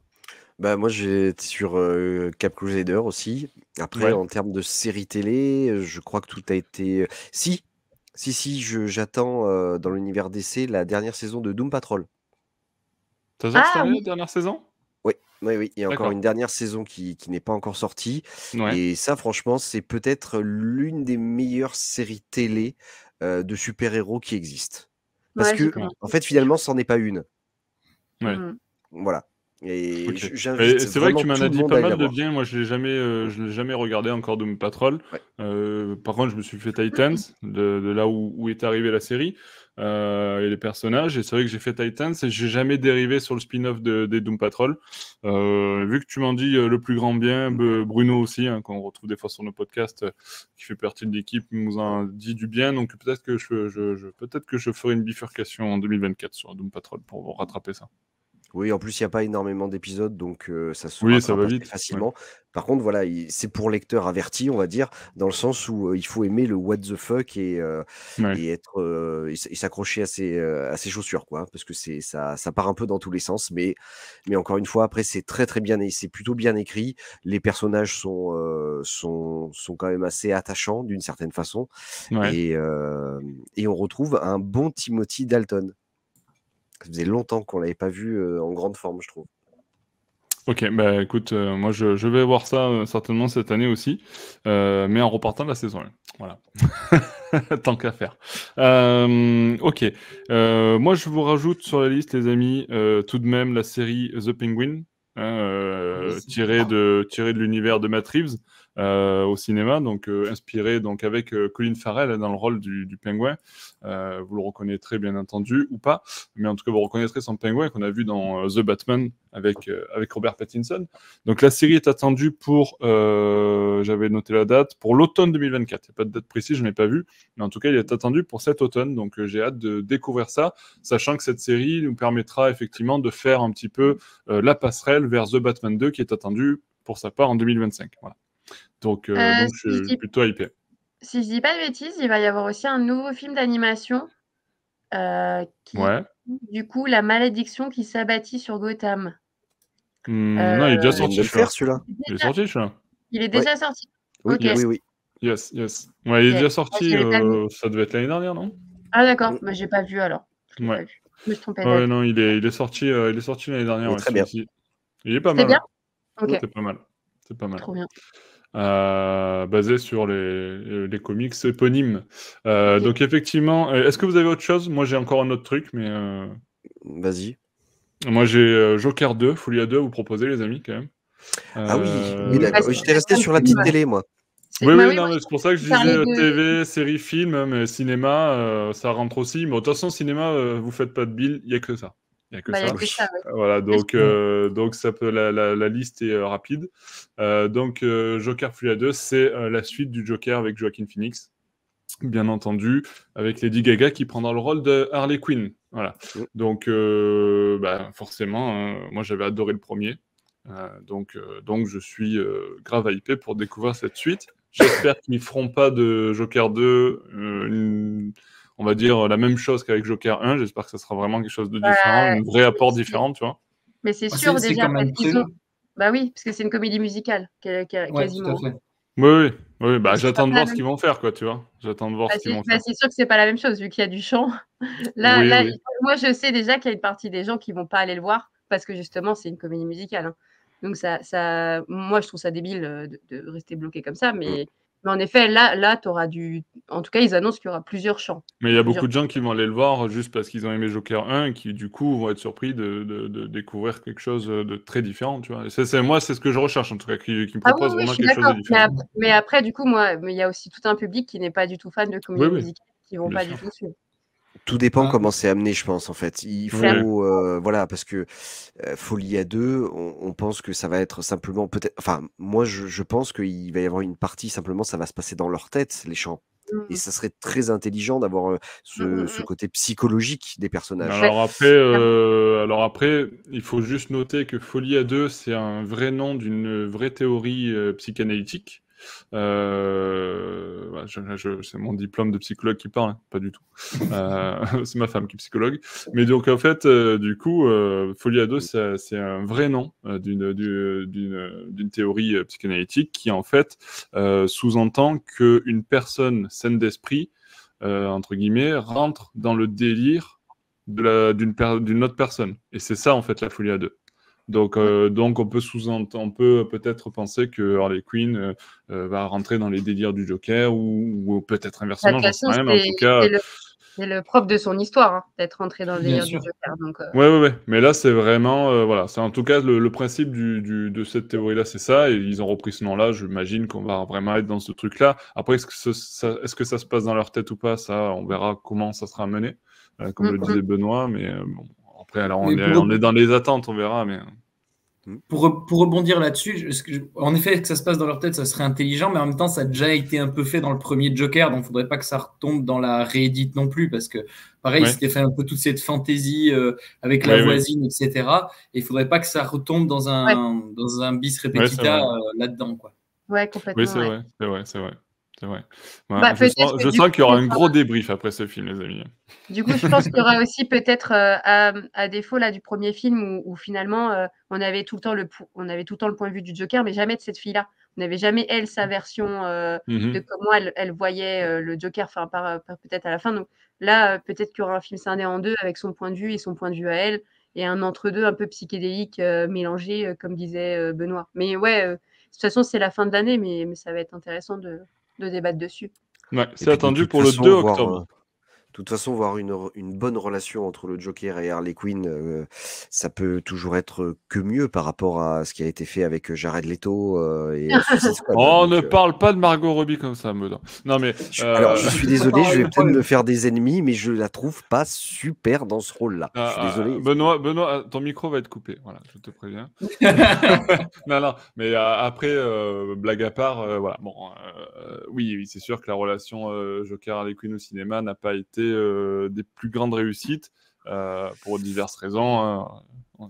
Bah, moi, j'ai sur euh, Cap Crusader aussi. Après, en termes de série télé, je crois que tout a été. Euh, si, si, si, j'attends dans l'univers DC la dernière saison de Doom Patrol. T'as ah, la dernière saison? Oui, oui, oui. Il y a encore une dernière saison qui, qui n'est pas encore sortie. Et ça, franchement, c'est peut-être l'une des meilleures séries télé de super-héros qui existent. Parce que, en fait, finalement, c'en est pas une. Mmh. Voilà. Et c'est vrai que tu m'en as dit pas mal de bien. Moi, je l'ai jamais, je l'ai jamais regardé encore Doom Patrol. par contre, je me suis fait Titans, de, de là où, où, est arrivée la série. Euh, et les personnages. Et c'est vrai que j'ai fait Titans et j'ai jamais dérivé sur le spin-off de, des Doom Patrol. Euh, vu que tu m'en dis euh, le plus grand bien, Bruno aussi, hein, qu'on retrouve des fois sur nos podcasts, qui fait partie de l'équipe, nous en dit du bien. Donc peut-être que je, je peut-être que je ferai une bifurcation en 2024 sur Doom Patrol pour rattraper ça. Oui, en plus, il n'y a pas énormément d'épisodes, donc ça se oui, ça va vite. facilement. Par contre, voilà, c'est pour lecteur averti, on va dire, dans le sens où il faut aimer le what the fuck et, et être et s'accrocher à ses, à ses chaussures, quoi, parce que c'est ça, ça part un peu dans tous les sens, mais, mais encore une fois, après, c'est très très bien, c'est plutôt bien écrit. Les personnages sont, sont, sont quand même assez attachants d'une certaine façon, et, et on retrouve un bon Timothy Dalton. Ça faisait longtemps qu'on l'avait pas vu en grande forme, je trouve. Ok, bah écoute, moi je, vais voir ça certainement cette année aussi, mais en repartant de la saison 1. Voilà. [laughs] Tant qu'à faire. ok. moi je vous rajoute sur la liste, les amis, tout de même la série The Penguin, hein, tirée de, tirée de l'univers de Matt Reeves. Euh, au cinéma, donc euh, inspiré donc avec euh, Colin Farrell dans le rôle du, du pingouin. vous le reconnaîtrez bien entendu ou pas, mais en tout cas vous reconnaîtrez son pingouin qu'on a vu dans The Batman avec avec Robert Pattinson. Donc la série est attendue pour, j'avais noté la date, pour l'automne 2024. Il n'y a pas de date précise, je n'ai pas vu, mais en tout cas il est attendu pour cet automne. Donc j'ai hâte de découvrir ça, sachant que cette série nous permettra effectivement de faire un petit peu la passerelle vers The Batman 2 qui est attendu pour sa part en 2025. Voilà. Donc, euh, euh, je suis plutôt hypé. Si je dis pas de bêtises, il va y avoir aussi un nouveau film d'animation. Euh, ouais. Du coup, La malédiction qui s'abattit sur Gotham. Hmm, non, il est déjà sorti. celui-là. Il est sorti, celui-là. Il est déjà sorti. Oui, oui, oui. Yes, yes. Ouais, il est déjà sorti, euh, ça devait être l'année dernière, non? Ah d'accord, mais j'ai pas vu alors. Je ouais. Pas vu. Je me trompais. Ouais, non, il est, il est sorti, euh, il est sorti l'année dernière. Ouais, très bien. Il est pas mal. bien? C'est pas mal. C'est pas mal. Trop bien. Euh, basé sur les, les comics éponymes. Euh, Donc effectivement, euh, est-ce que vous avez autre chose? Moi j'ai encore un autre truc, mais... Euh... Vas-y. Moi j'ai Joker 2, Folia 2 à vous proposer les amis quand même. Ah oui, oui. J'étais resté sur la petite télé moi. Oui, oui, non, c'est pour ça que je disais TV, série, film, mais cinéma, ça rentre aussi. Mais de toute façon, cinéma, vous faites pas de bill, il n'y a que ça. Il n'y a que bah, ça. Voilà, donc, euh, donc ça peut, la, la, liste est euh, rapide. Euh, donc, Joker Furia 2, c'est la suite du Joker avec Joaquin Phoenix, bien entendu, avec Lady Gaga qui prendra le rôle de Harley Quinn. Voilà. Donc, bah, forcément, moi j'avais adoré le premier. donc, donc, je suis grave hypé pour découvrir cette suite. J'espère qu'ils ne feront pas de Joker 2 une on va dire, la même chose qu'avec Joker 1. J'espère que ça sera vraiment quelque chose de différent, un vrai apport différent, tu vois. Mais c'est ah, sûr déjà qu'ils ont... Bah oui, parce que c'est une comédie musicale, quasiment. Oui, oui, oui. Bah, j'attends de voir ce qu'ils vont faire, quoi, tu vois. J'attends de voir bah, ce qu'ils vont bah, faire. C'est sûr que c'est pas la même chose, vu qu'il y a du chant. [laughs] là, là moi, je sais déjà qu'il y a une partie des gens qui vont pas aller le voir, parce que justement, c'est une comédie musicale. Hein. Donc, ça, ça, moi, je trouve ça débile euh, de, de rester bloqué comme ça, mais mais en effet, là, là tu auras du. En tout cas, ils annoncent qu'il y aura plusieurs chants. Mais il y a beaucoup de gens qui vont aller le voir juste parce qu'ils ont aimé Joker 1 et qui, du coup, vont être surpris de, de, découvrir quelque chose de très différent. Tu vois. c'est, moi, c'est ce que je recherche, en tout cas, qui, me ah propose vraiment quelque chose de différent. Mais après, du coup, moi, il y a aussi tout un public qui n'est pas du tout fan de comédie musicale, qui ne vont pas du tout suivre. Tout dépend comment c'est amené, je pense, en fait. Il faut, euh, voilà, parce que euh, Folie à deux, on, pense que ça va être simplement peut-être. Enfin, moi, je, pense qu'il va y avoir une partie simplement, ça va se passer dans leur tête, les chants. Et mmh. ça serait très intelligent d'avoir euh, mmh, ce, mmh, côté psychologique des personnages. Alors après, alors après, il faut juste noter que Folie à deux, c'est un vrai nom d'une vraie théorie psychanalytique. Euh, c'est mon diplôme de psychologue qui parle, hein, pas du tout. Euh, [laughs] c'est ma femme qui est psychologue. Mais donc, en fait, euh, du coup, Folie à deux, c'est un vrai nom d'une théorie psychanalytique qui, en fait, sous-entend qu'une personne saine d'esprit, entre guillemets, rentre dans le délire d'une autre personne. Et c'est ça, en fait, la folie à deux. Donc, euh, donc on peut sous-entendre, on peut peut-être penser que Harley Quinn euh, euh, va rentrer dans les délires du Joker ou, peut-être inversement, j'en sais rien, mais en tout cas. C'est le, propre de son histoire, hein, d'être rentré dans les délires du Joker. Donc, ouais, ouais, ouais. Mais là, c'est vraiment, voilà, c'est en tout cas le, principe du, de cette théorie-là, c'est ça, et ils ont repris ce nom-là. J'imagine qu'on va vraiment être dans ce truc-là. Après, est-ce que, ça, est-ce que ça se passe dans leur tête ou pas? Ça, on verra comment ça sera mené, comme le disait Benoît, mais bon alors on, est, dans les attentes, on verra. Mais... Hmm. Pour, pour rebondir là-dessus, en effet, que ça se passe dans leur tête, ça serait intelligent, mais en même temps, ça a déjà été un peu fait dans le premier Joker, donc il ne faudrait pas que ça retombe dans la réédite non plus, parce que pareil, ouais. c'était fait un peu toute cette fantaisie euh, avec la voisine, etc. Et il ne faudrait pas que ça retombe dans un, dans un bis repetita euh, là-dedans. Quoi. Ouais, complètement. Oui, c'est vrai, c'est vrai, c'est vrai. C'est vrai. Bah, je sens, qu'il y aura un gros débrief après ce film, les amis. Du coup, je pense qu'il y aura aussi [laughs] peut-être, euh, à, défaut là, du premier film, où, finalement, euh, on, avait tout le temps le, on avait tout le temps le point de vue du Joker, mais jamais de cette fille-là. On n'avait jamais, elle, sa version euh, mmh de comment elle, voyait le Joker, enfin, peut-être à la fin. Donc là, peut-être qu'il y aura un film scindé en deux avec son point de vue et son point de vue à elle, et un entre-deux un peu psychédélique mélangé, comme disait Benoît. Mais ouais, de toute façon, c'est la fin de l'année, mais, mais ça va être intéressant de, de débattre dessus. Ouais, c'est attendu pour le 2 octobre. De toute façon, voir une, une, bonne relation entre le Joker et Harley Quinn, euh, ça peut toujours être que mieux par rapport à ce qui a été fait avec Jared Leto. Euh, et [laughs] oh, ne euh, parle pas de Margot Robbie comme ça, Meudon. Non, mais. Alors, je suis désolé, [laughs] je vais peut-être me faire des ennemis, mais je la trouve pas super dans ce rôle-là. je suis ah, désolé. Benoît, Benoît, ton micro va être coupé. Voilà, je te préviens. [laughs] non, non, mais après, blague à part, voilà. Bon, oui, oui c'est sûr que la relation Joker-Harley Quinn au cinéma n'a pas été euh, des plus grandes réussites euh, pour diverses raisons. Hein.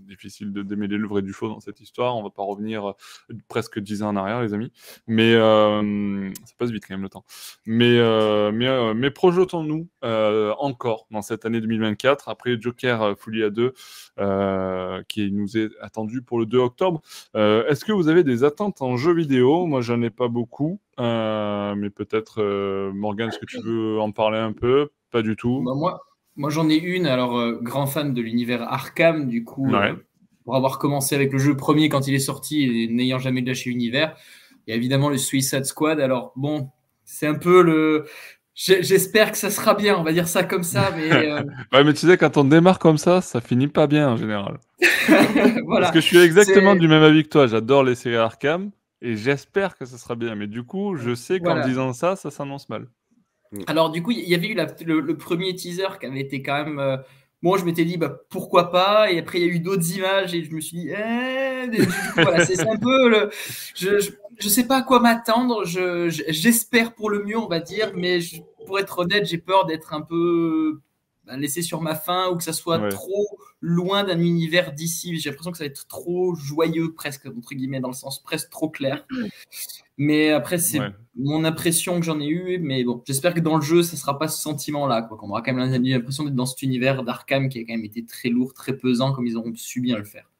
Difficile de démêler le vrai du faux dans cette histoire. On va pas revenir presque dix ans en arrière, les amis. Mais ça passe vite quand même le temps. Mais, mais, mais projetons-nous encore dans cette année 2024, après Joker Folie à 2, qui nous est attendu pour le 2 octobre. Est-ce que vous avez des attentes en jeu vidéo? Moi, j'en ai pas beaucoup. mais peut-être, Morgan, est-ce que tu veux en parler un peu? Pas du tout. Bah, moi, moi, j'en ai une. Alors, euh, grand fan de l'univers Arkham, du coup, euh, pour avoir commencé avec le jeu premier quand il est sorti et n'ayant jamais lâché l'univers. Il y a évidemment le Suicide Squad. Alors, bon, c'est un peu le. J'espère que ça sera bien, on va dire ça comme ça. Mais, [laughs] euh, ouais, mais tu sais, quand on démarre comme ça, ça finit pas bien en général. [laughs] voilà. Parce que je suis exactement du même avis que toi. J'adore les séries Arkham et j'espère que ça sera bien. Mais du coup, je sais qu'en disant ça, ça s'annonce mal. Mm. Alors, du coup, il y avait eu le, premier teaser qui avait été quand même. Euh, moi, je m'étais dit, bah, pourquoi pas? Et après, il y a eu d'autres images et je me suis dit, eh, voilà, c'est un peu. Je, je, sais pas à quoi m'attendre. J'espère pour le mieux, on va dire, mais pour être honnête, j'ai peur d'être un peu laissé sur ma faim ou que ça soit trop loin d'un univers d'ici. J'ai l'impression que ça va être trop joyeux, presque, entre guillemets, dans le sens presque trop clair. Mais après, c'est mon impression que j'en ai eu. Mais bon, j'espère que dans le jeu, ça ne sera pas ce sentiment-là. Qu'on aura quand même l'impression d'être dans cet univers d'Arkham qui a quand même été très lourd, très pesant, comme ils auront su bien le faire.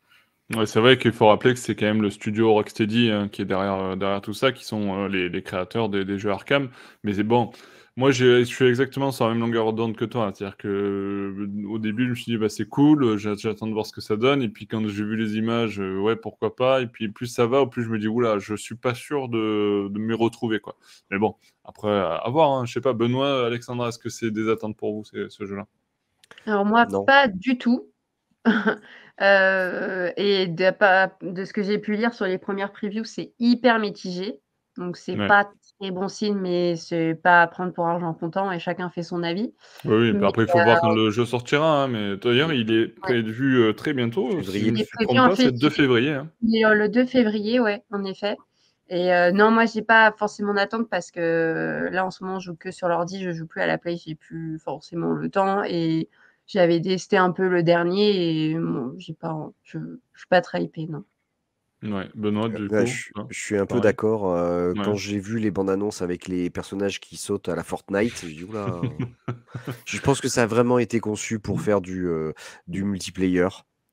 Ouais, c'est vrai qu'il faut rappeler que c'est quand même le studio Rocksteady hein, qui est derrière, euh, derrière tout ça, qui sont euh, les, créateurs des, des, jeux Arkham. Mais c'est bon, moi, je suis exactement sur la même longueur d'onde que toi. C'est-à-dire que euh, au début, je me suis dit, bah, c'est cool, j'attends de voir ce que ça donne. Et puis, quand j'ai vu les images, euh, ouais, pourquoi pas. Et puis, plus ça va, plus je me dis, oula, je suis pas sûr de, de me retrouver. Quoi. Mais bon, après, à voir. Hein. Je sais pas, Benoît, Alexandra, est-ce que c'est des attentes pour vous, ce jeu-là? Alors, moi, pas du tout. [laughs] Euh, et de, de ce que j'ai pu lire sur les premières previews, c'est hyper mitigé. Donc, c'est pas très bon signe, mais c'est pas à prendre pour argent comptant et chacun fait son avis. Oui, oui après, il faut voir quand le jeu sortira. Hein, mais d'ailleurs, il est prévu euh, très bientôt. il est prévu en c'est le 2 février. Hein. Le 2 février, ouais, en effet. Et euh, non, moi, j'ai pas forcément d'attente parce que là, en ce moment, je joue que sur l'ordi, je joue plus à la play, j'ai plus forcément le temps. Et j'avais testé un peu le dernier et bon, j'ai pas, je, je suis pas très hypée, non. Ouais, Benoît, du coup, je, suis un peu d'accord. quand j'ai vu les bandes annonces avec les personnages qui sautent à la Fortnite, [laughs] je pense que ça a vraiment été conçu pour faire du, du multiplayer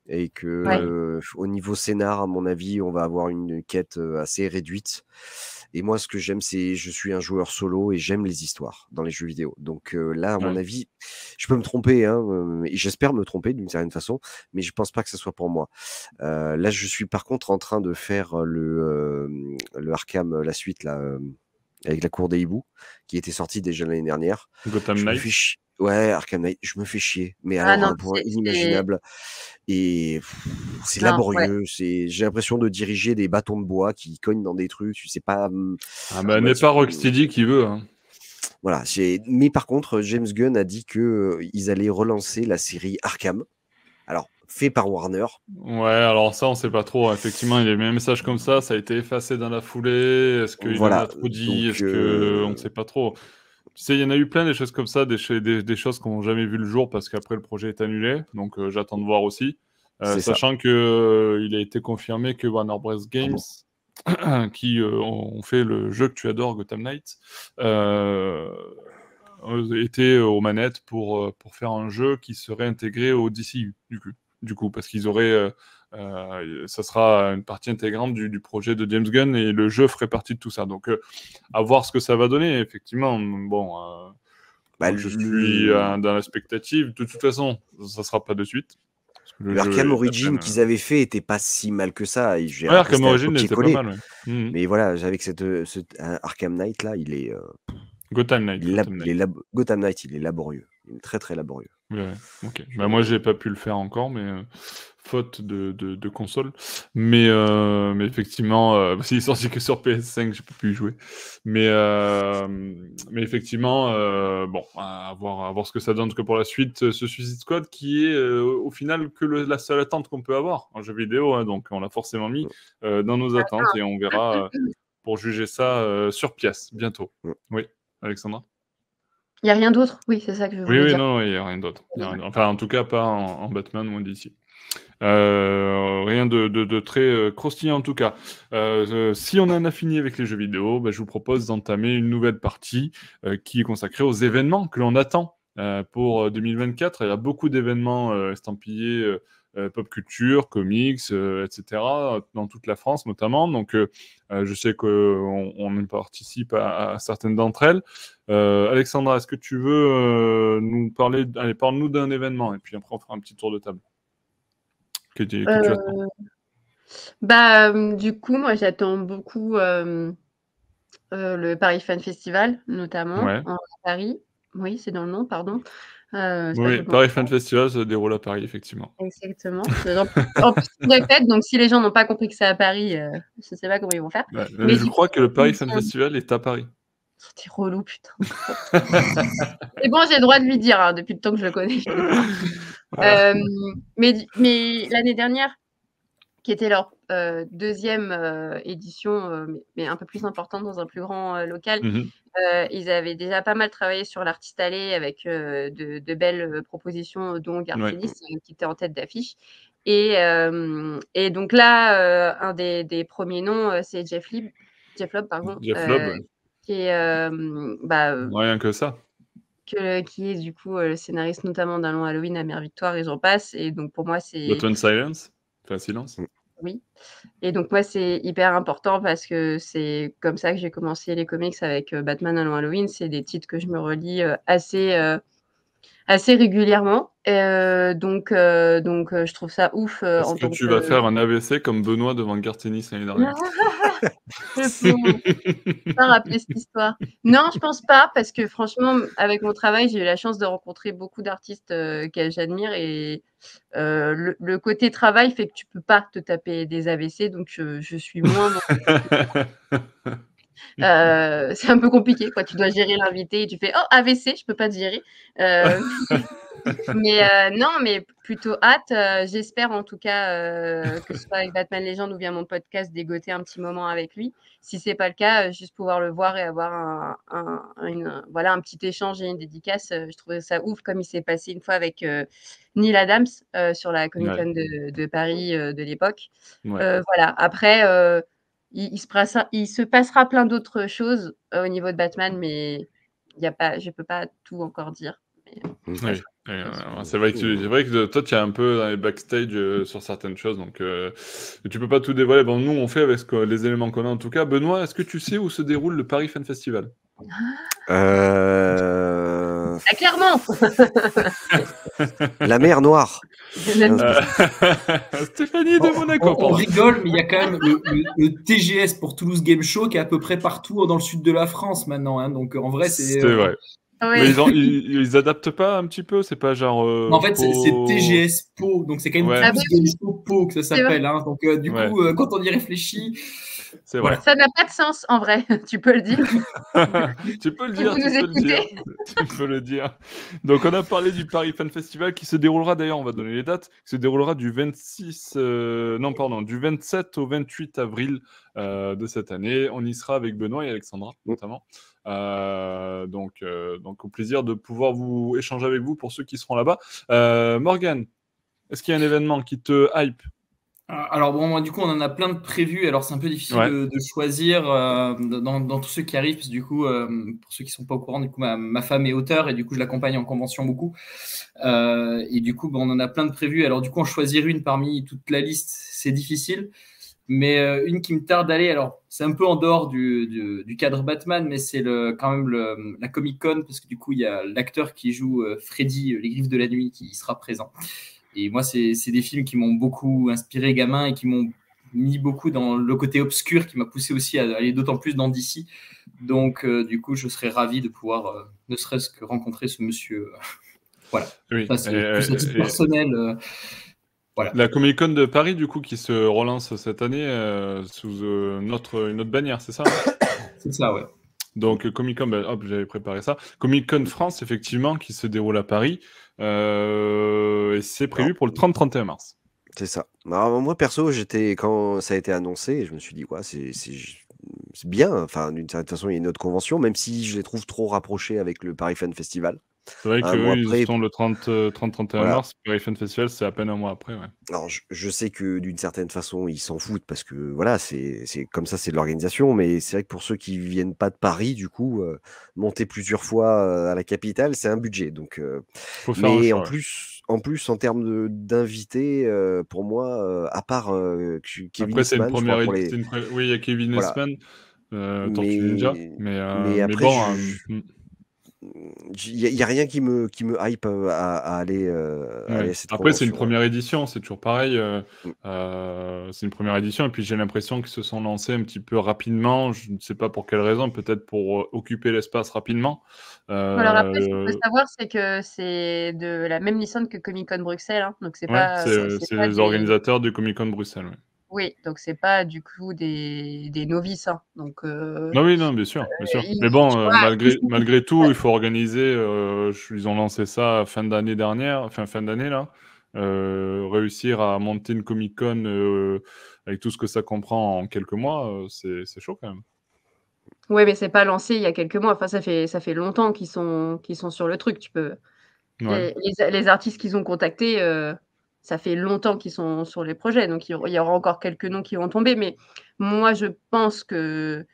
et que au niveau scénar, à mon avis, on va avoir une quête assez réduite. Et moi, ce que j'aime, c'est je suis un joueur solo et j'aime les histoires dans les jeux vidéo. Donc là, à mon avis, je peux me tromper, hein, et j'espère me tromper d'une certaine façon, mais je pense pas que ce soit pour moi. là, je suis par contre en train de faire le, le Arkham, la suite là, avec la cour des hiboux, qui était sorti déjà l'année dernière. Gotham Knight. Ouais, Arkham Knight, je me fais chier, mais ah alors un point inimaginable. Et c'est laborieux. C'est, j'ai l'impression de diriger des bâtons de bois qui cognent dans des trucs. Tu sais pas. Mmh, ah bah, n'est pas Rocksteady qui veut. Hein. Voilà. Mais par contre, James Gunn a dit que ils allaient relancer la série Arkham. Alors, fait par Warner. Ouais, alors ça, on sait pas trop. Effectivement, il y a eu un message comme ça, ça a été effacé dans la foulée. Est-ce qu'il voilà. a trop dit Est-ce que on ne sait pas trop tu sais, il y en a eu plein des choses comme ça, des, des, choses qui n'ont jamais vu le jour parce qu'après le projet est annulé. Donc euh, j'attends de voir aussi. Euh, sachant qu'il euh, il a été confirmé que Warner Bros. Games, [clears throat] qui ont fait le jeu que tu adores, Gotham Knight, était aux manettes pour, pour faire un jeu qui serait intégré au DCU, du coup, du coup parce qu'ils auraient euh, ça sera une partie intégrante du, projet de James Gunn et le jeu ferait partie de tout ça. Donc, euh, à voir ce que ça va donner. Effectivement, bon, euh, bah, je suis dans la spectative. De toute façon, ça sera pas de suite. Le Arkham Origin qu'ils avaient fait était pas si mal que ça. Ouais, Arkham Origin était pas mal. Mmh. Mais voilà, avec cette, Arkham Knight là, il est. Gotham Knight. Gotham Knight. il est laborieux. Il est très très laborieux. Ouais, ok. Bah, moi, j'ai pas pu le faire encore, mais faute de, de, console. Mais, euh, mais effectivement, euh, [laughs] s'il est sorti que sur PS5, j'ai pas pu y jouer. Mais, euh, mais effectivement, bon, à voir, à voir ce que ça donne que pour la suite. Ce Suicide Squad qui est au final que la seule attente qu'on peut avoir en jeu vidéo. Hein, donc on l'a forcément mis dans nos attentes et on verra [laughs] pour juger ça sur pièce bientôt. Oui, Alexandra? Il n'y a rien d'autre? Oui, c'est ça que je voulais oui, dire. Oui, non, il n'y a rien d'autre. Enfin, en tout cas, pas en, Batman ou en DC. rien de, très croustillant en tout cas. si on en a fini avec les jeux vidéo, bah, je vous propose d'entamer une nouvelle partie qui est consacrée aux événements que l'on attend pour 2024. Il y a beaucoup d'événements estampillés euh, pop culture, comics, euh, etc., dans toute la France notamment. Donc, euh, je sais qu'on on participe à, certaines d'entre elles. Alexandra, est-ce que tu veux nous parler Allez, parle-nous d'un événement et puis après, on fera un petit tour de table. Que, tu, bah, du coup, moi, j'attends beaucoup le Paris Fan Festival, notamment, en Paris. Oui, c'est dans le nom, pardon. Euh, oui, Paris Fan Festival se déroule à Paris, effectivement. Exactement. en plus, de donc si les gens n'ont pas compris que c'est à Paris, euh, je ne sais pas comment ils vont faire. mais, je crois que le Paris Fan Festival est à Paris. C'est relou, putain. [laughs] C'est bon, j'ai le droit de lui dire, hein, depuis le temps que je le connais. [laughs] Euh, mais mais l'année dernière, qui était leur euh, deuxième euh, édition, euh, mais, un peu plus importante dans un plus grand local. Mmh ils avaient déjà pas mal travaillé sur l'artiste allé avec de, belles propositions, dont Garfinis, qui était en tête d'affiche. Et, et, donc là, un des, premiers noms, c'est Jeff Lib, Jeff Lobb, pardon. Jeff Lobb, Qui est. Bah, Rien que ça. Que, qui est du coup le scénariste notamment d'un long Halloween à Mère Victoire et j'en passe. Et donc pour moi, c'est. The Twin Silence? Enfin, silence? Oui. Et donc moi, c'est hyper important parce que c'est comme ça que j'ai commencé les comics avec euh, Batman à Halloween. C'est des titres que je me relis euh, assez, euh, assez régulièrement. donc, donc je trouve ça ouf. Est-ce que tu vas faire un AVC comme Benoît devant Gartenis l'année dernière? [laughs] Je peux pas rappeler cette histoire. Non, je pense pas, parce que franchement, avec mon travail, j'ai eu la chance de rencontrer beaucoup d'artistes euh, que j'admire et euh, le, côté travail fait que tu peux pas te taper des AVC, donc je, suis moins. [laughs] [laughs] Euh, c'est un peu compliqué, quoi. Tu dois gérer l'invité et tu fais Oh, AVC, je peux pas te gérer. [laughs] mais euh, non, mais plutôt hâte. Euh, j'espère en tout cas euh, que ce soit avec Batman Legend ou bien mon podcast dégoter un petit moment avec lui. Si c'est pas le cas, juste pouvoir le voir et avoir un, voilà, un petit échange et une dédicace. je trouvais ça ouf comme il s'est passé une fois avec Neil Adams sur la Comic Con de, Paris de l'époque. voilà. Après, il, se passera, il se passera plein d'autres choses au niveau de Batman, mais y a pas, je ne peux pas tout encore dire. Oui. Euh, c'est vrai, que vrai que toi, tu es un peu dans les backstage euh, sur certaines choses, donc euh, tu peux pas tout dévoiler. Bon, nous, on fait avec les éléments qu'on a en tout cas. Benoît, est-ce que tu sais où se déroule le Paris Fan Festival? Euh... Ah, clairement [laughs] [laughs] La mer Noire. [laughs] Stéphanie de Monaco. On, rigole, mais il y a quand même le, TGS pour Toulouse Game Show qui est à peu près partout dans le sud de la France maintenant. Hein. donc en vrai, c'est. C'est vrai. Mais ils, ils, adaptent pas un petit peu C'est pas genre. Euh, en fait, c'est TGS Po, donc c'est quand même ouais. plus Po que ça s'appelle. Hein, donc, euh, du coup, euh, quand on y réfléchit. C'est vrai. Ça n'a pas de sens en vrai, [laughs] tu peux le dire. [laughs] tu peux le dire, tu peux le dire. [laughs] tu peux le dire. Donc, on a parlé du Paris Fan Festival qui se déroulera d'ailleurs, on va donner les dates, qui se déroulera du 26, non, pardon, du 27 au 28 avril de cette année. On y sera avec Benoît et Alexandra, notamment. Euh, donc, euh, donc, au plaisir de pouvoir vous échanger avec vous pour ceux qui seront là-bas. Euh, Morgan, est-ce qu'il y a un événement qui te hype? Alors bon, moi, du coup, on en a plein de prévus. Alors, c'est un peu difficile de, choisir dans, tous ceux qui arrivent, parce que du coup, pour ceux qui sont pas au courant, du coup, ma, femme est auteur et du coup, je l'accompagne en convention beaucoup. et du coup, bon, on en a plein de prévus. Alors, du coup, en choisir une parmi toute la liste, c'est difficile. Mais euh, une qui me tarde d'aller, alors c'est un peu en dehors du, du, cadre Batman, mais c'est le, quand même le, la Comic Con, parce que du coup, il y a l'acteur qui joue euh, Freddy, euh, Les Griffes de la Nuit, qui sera présent. Et moi, c'est des films qui m'ont beaucoup inspiré gamin et qui m'ont mis beaucoup dans le côté obscur, qui m'a poussé aussi à aller d'autant plus dans DC. Donc, du coup, je serais ravi de pouvoir, ne serait-ce que rencontrer ce monsieur. [laughs] voilà. Oui. c'est plus personnel. La Comic Con de Paris, du coup, qui se relance cette année euh, sous euh, notre, une autre bannière, c'est ça C'est ça, ouais. Donc, Comic Con, ben, hop, j'avais préparé ça. Comic Con France, effectivement, qui se déroule à Paris. Euh, et c'est prévu pour le 30-31 mars. C'est ça. moi, perso, j'étais quand ça a été annoncé, je me suis dit, c'est bien. Enfin, d'une certaine façon, il y a une autre convention, même si je les trouve trop rapprochés avec le Paris Fan Festival. C'est vrai qu'ils sont le 30-31 mars, le Fan Festival, c'est à peine un mois après. Ouais. Alors, je, sais que d'une certaine façon, ils s'en foutent parce que voilà, c'est comme ça, c'est de l'organisation. Mais c'est vrai que pour ceux qui viennent pas de Paris, du coup, monter plusieurs fois à la capitale, c'est un budget. Donc, mais en plus, en plus, en termes d'invités, pour moi, à part Kevin Après, c'est une première. Oui, il y a Kevin voilà. Euh, mais, mais, mais, après, bon, hein, hmm. Il n'y a, rien qui me, qui me hype euh, à, aller, euh, Après, c'est une première édition, c'est toujours pareil. Mm. c'est une première édition, et puis j'ai l'impression qu'ils se sont lancés un petit peu rapidement. Je ne sais pas pour quelle raison, peut-être pour occuper l'espace rapidement. Alors après, ce qu'il faut savoir, c'est que c'est de la même licence que Comic Con Bruxelles. Hein, donc c'est pas. C'est les organisateurs du Comic Con Bruxelles. Oui, donc c'est pas du coup des, novices. Hein. Donc, euh, non, oui, non, bien sûr, bien sûr. Euh, Mais bon, euh, malgré, [laughs] malgré tout, il faut organiser. ils ont lancé ça fin d'année dernière, fin, fin d'année là. réussir à monter une Comic Con avec tout ce que ça comprend en quelques mois, c'est chaud quand même. Oui, mais c'est pas lancé il y a quelques mois. Enfin, ça fait, ça fait longtemps qu'ils sont, qu'ils sont sur le truc. Tu peux. Les, les, artistes qu'ils ont contactés, ça fait longtemps qu'ils sont sur les projets, donc il y aura encore quelques noms qui vont tomber. Mais moi, je pense que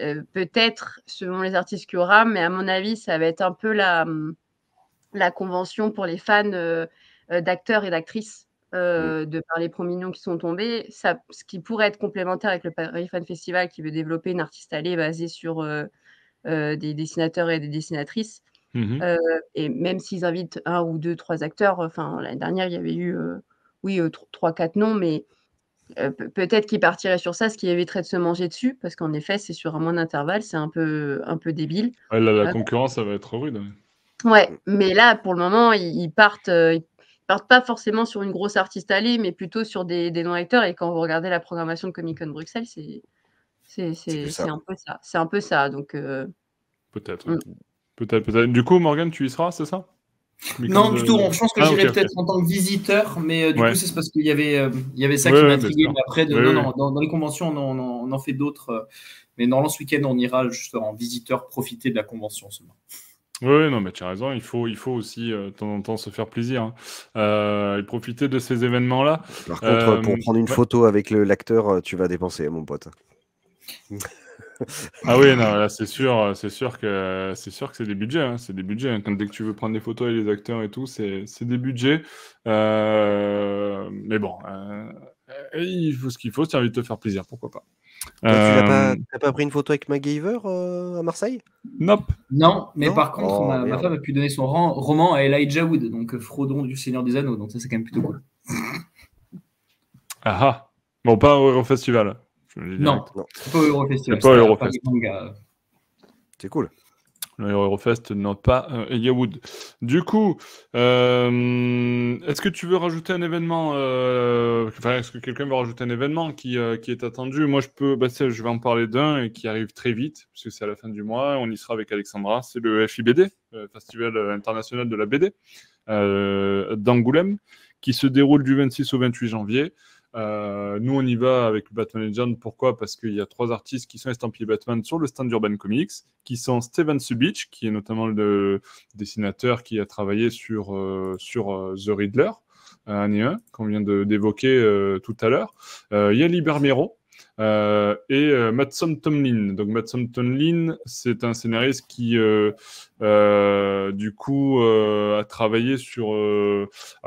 euh, peut-être, selon les artistes qu'il y aura, mais à mon avis, ça va être un peu la, la convention pour les fans euh, euh, d'acteurs et d'actrices. Mm. de par les millions qui sont tombés, ça, ce qui pourrait être complémentaire avec le Paris Fan Festival qui veut développer une artiste allée basée sur des dessinateurs et des dessinatrices. Mmh et même s'ils invitent un ou deux, trois acteurs, enfin, l'année dernière, il y avait eu, oui, trois, quatre noms, mais peut-être qu'ils partiraient sur ça, ce qui éviterait de se manger dessus, parce qu'en effet, c'est sur un moins d'intervalle, c'est un peu, un peu débile. la concurrence, ça va être rude. Ouais, mais là, pour le moment, ils, partent, ils partent pas forcément sur une grosse artiste allée, mais plutôt sur des, des non-acteurs. Et quand vous regardez la programmation de Comic Con Bruxelles, c'est c'est un peu ça. C'est un peu ça. Donc peut-être. Mmh. Peut-être, peut-être. Du coup, Morgan, tu y seras, c'est ça? Non, du tout. Je pense que ah, j'irai peut-être en tant que visiteur, mais euh, du coup, c'est parce qu'il y avait, euh, il y avait ça qui m'intriguait. Mais après, non, non, dans, les conventions, on, on, en fait d'autres. Euh, mais normalement, ce week-end, on ira juste en visiteur profiter de la convention seulement. Oui, non, mais tu as raison, il faut, il faut aussi de temps en temps se faire plaisir hein. et profiter de ces événements-là. Par contre, pour prendre une photo avec l'acteur, tu vas dépenser, mon pote [laughs] ah oui, non, là c'est sûr, c'est sûr que c'est sûr que c'est des budgets, hein, c'est des budgets. Hein. dès que tu veux prendre des photos avec les acteurs et tout, c'est des budgets. Euh, mais bon, euh, il faut ce qu'il faut, si tu as envie de te faire plaisir, pourquoi pas. tu n'as euh, pas, pris une photo avec MacGyver à Marseille? Nope. Non, mais par contre, oh, ma, femme a pu donner son roman à Elijah Wood, donc Frodon du Seigneur des Anneaux, donc ça c'est quand même plutôt cool. Ah ah Bon, pas au festival. Non, c'est pas Eurofest. C'est cool. Le Eurofest non pas euh, Du coup, euh, est-ce que tu veux rajouter un événement euh, Enfin, est-ce que quelqu'un veut rajouter un événement qui, euh, qui est attendu? Moi, je peux. Bah, je vais en parler d'un et qui arrive très vite, puisque c'est à la fin du mois. On y sera avec Alexandra. C'est le FIBD, le Festival international de la BD d'Angoulême, qui se déroule du 26 au 28 janvier. Euh, nous, on y va avec Batman Legend. Pourquoi? Parce qu'il y a trois artistes qui sont estampillés Batman sur le stand d'Urban Comics, qui sont Steven Subich, qui est notamment le dessinateur qui a travaillé sur, euh, sur euh, The Riddler, année 1, qu'on vient d'évoquer tout à l'heure. Il y a Liber Mero, euh, et euh, Matson Tomlin. Donc Matson Tomlin, c'est un scénariste qui, euh, du coup, a travaillé sur.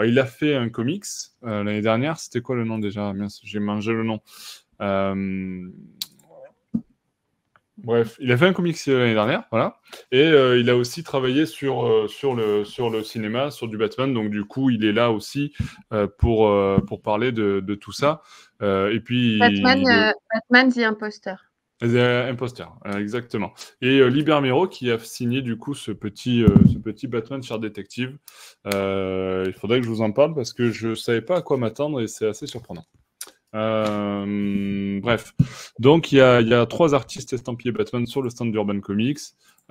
Il a fait un comics l'année dernière. C'était quoi le nom déjà? J'ai mangé le nom. Bref, il a fait un comics l'année dernière, voilà. Et il a aussi travaillé sur, sur, le, sur le cinéma, sur du Batman. Donc, du coup, il est là aussi pour, pour parler de tout ça. Euh, et puis. Batman, euh, Batman The Imposter. The Imposter, euh, exactement. Et Liber Mero qui a signé du coup ce petit, ce petit Batman Char Detective. il faudrait que je vous en parle parce que je ne savais pas à quoi m'attendre et c'est assez surprenant. bref, donc il y, y, a, trois artistes estampillés Batman sur le stand d'Urban Comics.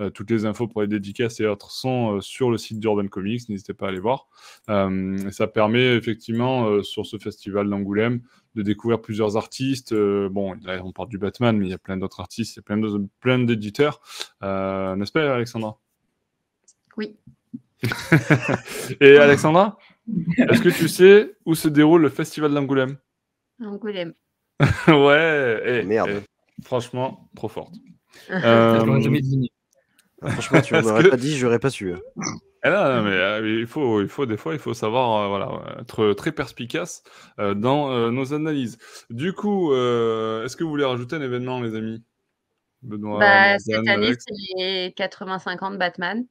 Euh, toutes les infos pour les dédicaces et autres sont euh, sur le site d'Urban Comics, n'hésitez pas à aller voir. Euh, ça permet effectivement sur ce festival d'Angoulême de découvrir plusieurs artistes. bon, là on parle du Batman, mais il y a plein d'autres artistes, il y a plein, plein d'éditeurs. N'est-ce pas Alexandra? Oui. [laughs] Et Alexandra, est-ce que tu sais où se déroule le festival d'Angoulême? Angoulême. [laughs] ouais. eh, Merde. eh, franchement, trop forte. [laughs] Euh, franchement, tu [laughs] m'aurais que- pas dit, j'aurais pas su. hein. eh non, non, mais euh, il faut, il faut des fois, il faut savoir, euh, voilà, être très perspicace euh, dans euh, nos analyses. Du coup, euh, est-ce que vous voulez rajouter un événement, les amis? Benoît, Bah, cette année, c'est les 85 ans de Batman.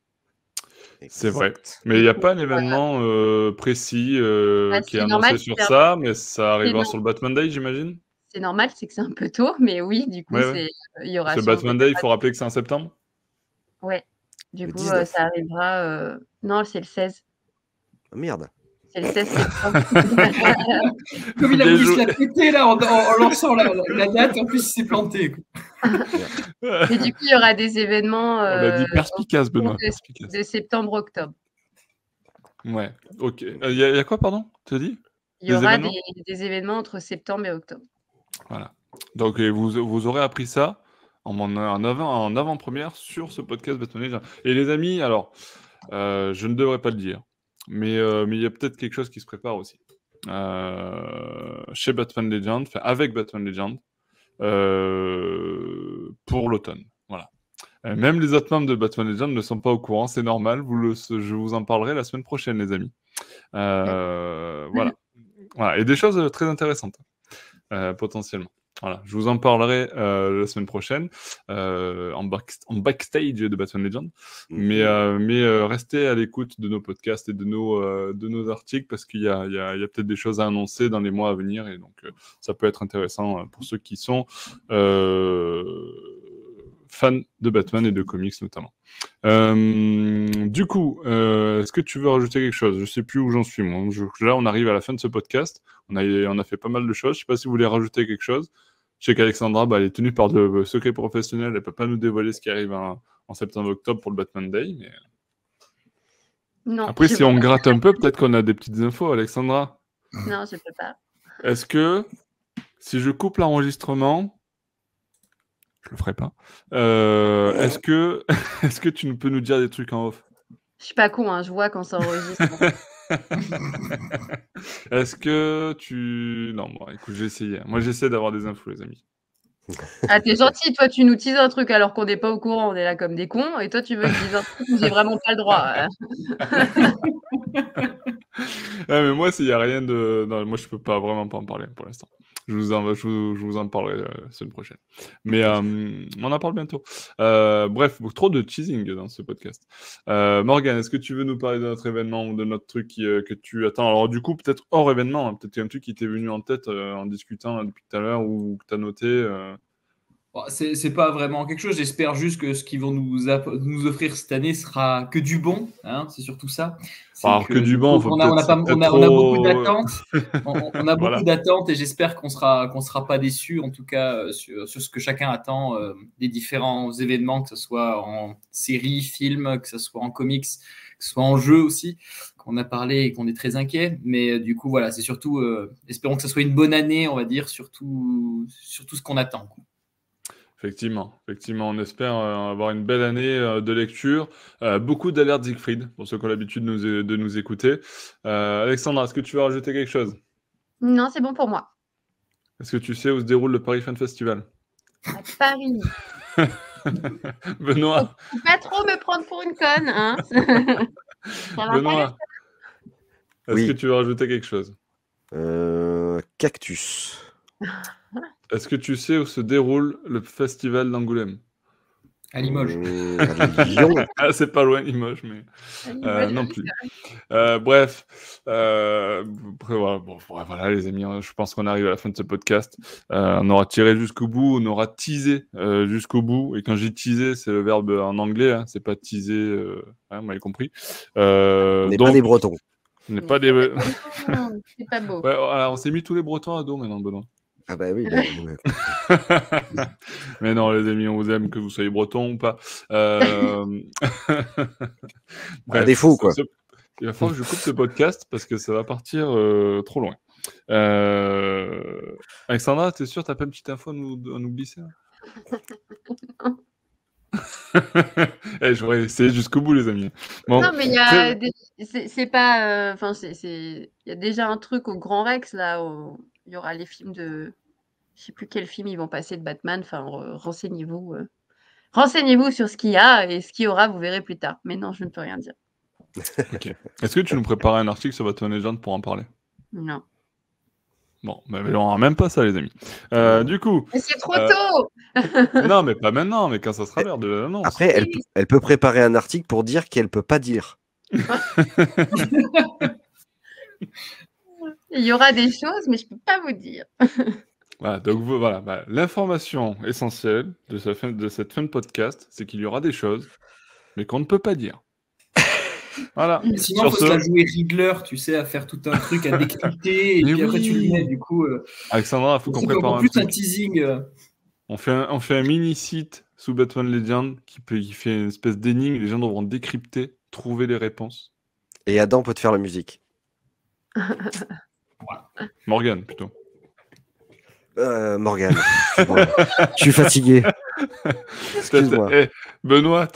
C'est vrai. Mais il n'y a pas un événement euh, précis euh, Bah, qui est annoncé normal, sur ça, mais ça arrivera non. sur le Batman Day, j'imagine? C'est normal, c'est que c'est un peu tôt, mais oui, du coup, Ouais, ouais. c'est- il y aura Ce Batman Day, il faut rappeler que c'est en septembre. Ouais. Du Le coup, euh, 19. ça arrivera. euh, Non, c'est le 16. Ah, merde. C'est le 16 [laughs] septembre. [laughs] Comme il a voulu se la péter là en, en- en lançant la, date, en plus il s'est planté. quoi. [laughs] Et du coup, il y aura des événements On a dit euh, perspicace, Benoît. de- perspicace. de septembre-octobre. Ouais, ok. Il y, a y a quoi, pardon Tu as dit? Il y aura événements? des, des événements entre septembre et octobre. Voilà. Donc, euh, vous, vous aurez appris ça en, en, en avant, en avant-première sur ce podcast Batman Legends. Et les amis, alors, euh, je ne devrais pas le dire, mais euh, mais il y a peut-être quelque chose qui se prépare aussi. Euh, chez Batman Legend, enfin avec Batman Legend, pour l'automne. Voilà. Même les autres membres de Batman Legend ne sont pas au courant, c'est normal. Vous le, je vous en parlerai la semaine prochaine, les amis. Voilà. voilà. Et des choses très intéressantes, potentiellement. Voilà, je vous en parlerai euh, la semaine prochaine euh, en, back- en backstage de Batman Legend. Mais, euh, mais restez à l'écoute de nos podcasts et de nos, de nos articles parce qu'il y a, a- a peut-être des choses à annoncer dans les mois à venir et donc ça peut être intéressant pour ceux qui sont fans de Batman et de comics notamment. Du coup, est-ce que tu veux rajouter quelque chose? Je sais plus où j'en suis moi. Je- là, on arrive à la fin de ce podcast. On a, on a fait pas mal de choses. Je sais pas si vous voulez rajouter quelque chose. Je sais qu'Alexandra, bah, elle est tenue par de secrets professionnels. Elle peut pas nous dévoiler ce qui arrive en, en septembre-octobre pour le Batman Day. Mais... Non, Après, si on gratte un peu, peut-être qu'on a des petites infos, Alexandra. Non, je peux pas. Est-ce que si je coupe l'enregistrement, je le ferai pas. euh, est-ce que [laughs] est-ce que tu peux nous dire des trucs en off? Je suis pas con, hein, je vois quand ça enregistre. [laughs] [laughs] Est-ce que tu non bon, écoute, j'ai essayé. Moi, j'essaie d'avoir des infos, les amis. ah, t'es gentil, toi, tu nous teases un truc alors qu'on n'est pas au courant, on est là comme des cons, et toi, tu veux que je dise un truc j'ai vraiment pas le droit. [laughs] [laughs] Ah, mais moi, s'il y a rien de non, moi, je peux pas vraiment pas en parler pour l'instant. Je vous en, je vous, je vous en parlerai euh, la semaine prochaine. Mais euh, on en parle bientôt. Euh, bref, trop de teasing dans ce podcast. Euh, Morgan, est-ce que tu veux nous parler de notre événement ou de notre truc qui, que tu attends? Alors, du coup, peut-être hors événement, hein, peut-être qu'il y a un truc qui t'est venu en tête en discutant là, depuis tout à l'heure ou que tu as noté. C'est c'est pas vraiment quelque chose. J'espère juste que ce qu'ils vont nous, app- nous offrir cette année sera que du bon. hein, c'est surtout ça. C'est Alors, que du bon, on a, on a peut-être- pas- c'est on a- peut-être on a trop- beaucoup d'attentes. [laughs] On, on a beaucoup Voilà. d'attentes et j'espère qu'on sera qu'on sera pas déçus en tout cas euh, sur, sur ce que chacun attend euh, des différents événements, que ce soit en série, film, que ce soit en comics, que ce soit en jeu aussi, qu'on a parlé et qu'on est très inquiet. Mais euh, du coup voilà, c'est surtout euh, espérons que ce soit une bonne année, on va dire, surtout sur tout ce qu'on attend. quoi. Effectivement, effectivement, on espère euh, avoir une belle année euh, de lecture. Euh, beaucoup d'alertes Siegfried, pour ceux qui ont l'habitude de nous, de nous écouter. Euh, Alexandra, est-ce que tu veux rajouter quelque chose? Non, c'est bon pour moi. Est-ce que tu sais où se déroule le Paris Fan Festival? À Paris. [laughs] Benoît, Faut pas trop me prendre pour une conne, hein. [laughs] Benoît, est-ce Oui. que tu veux rajouter quelque chose? Euh, cactus. [laughs] Est-ce que tu sais où se déroule le festival d'Angoulême? À Limoges. [laughs] Ah, c'est pas loin, Limoges, mais euh, non plus. Euh, bref, euh, après, voilà, bon, ouais, voilà, les amis, hein, je pense qu'on arrive à la fin de ce podcast. Euh, on aura tiré jusqu'au bout, on aura teasé euh, jusqu'au bout. Et quand j'ai teasé, c'est le verbe en anglais, hein, c'est pas teaser, euh, hein, vous m'avez compris. Euh, On n'est donc, pas des Bretons. on n'est pas des. C'est pas beau. voilà, on s'est mis tous les Bretons à dos maintenant, Benoît. Ah bah oui. bah, [laughs] ouais. [laughs] Mais non, les amis, on vous aime, que vous soyez breton ou pas. Euh... [laughs] À défaut, quoi. ce- Il va falloir que je coupe ce podcast parce que ça va partir euh, trop loin. Euh... Alexandra, t'es sûr, t'as pas une petite info à nous, à nous glisser eh, J'aurais essayé jusqu'au bout, les amis. non, mais il y a. C'est pas. Enfin, c'est. Il y a déjà un truc au Grand Rex, là, où il y aura les films de. Je sais plus quel film ils vont passer de Batman. Enfin, renseignez-vous. Renseignez-vous sur ce qu'il y a et ce qu'il y aura, vous verrez plus tard. Mais non, je ne peux rien dire. ok. Est-ce que tu nous prépares un article sur Batman Legend pour en parler? Non. Bon, mais on n'aura même pas ça, les amis. Euh, du coup. Mais c'est trop euh, tôt [laughs] Non, mais pas maintenant, mais quand ça sera l'heure de l'annonce. Après, elle, elle, peut préparer un article pour dire qu'elle peut pas dire. [laughs] [laughs] Il y aura des choses, mais je peux pas vous dire. [laughs] Voilà, donc voilà, bah, l'information essentielle de, fin, de cette fin de podcast, c'est qu'il y aura des choses, mais qu'on ne peut pas dire. [laughs] Voilà. Sinon, il faut se la jouer Riddler, tu sais, à faire tout un truc, à [laughs] décrypter, et puis après tu le mets, du coup. Euh, Alexandra, il faut qu'on prépare un, plus un teasing. Euh. On, fait un, on fait un mini-site sous Batman Legend qui, peut, qui fait une espèce d'énigme, les gens devront décrypter, trouver les réponses. Et Adam peut te faire la musique. Morgan, plutôt. Euh, Morgan. [laughs] je suis fatigué. Eh, Benoît,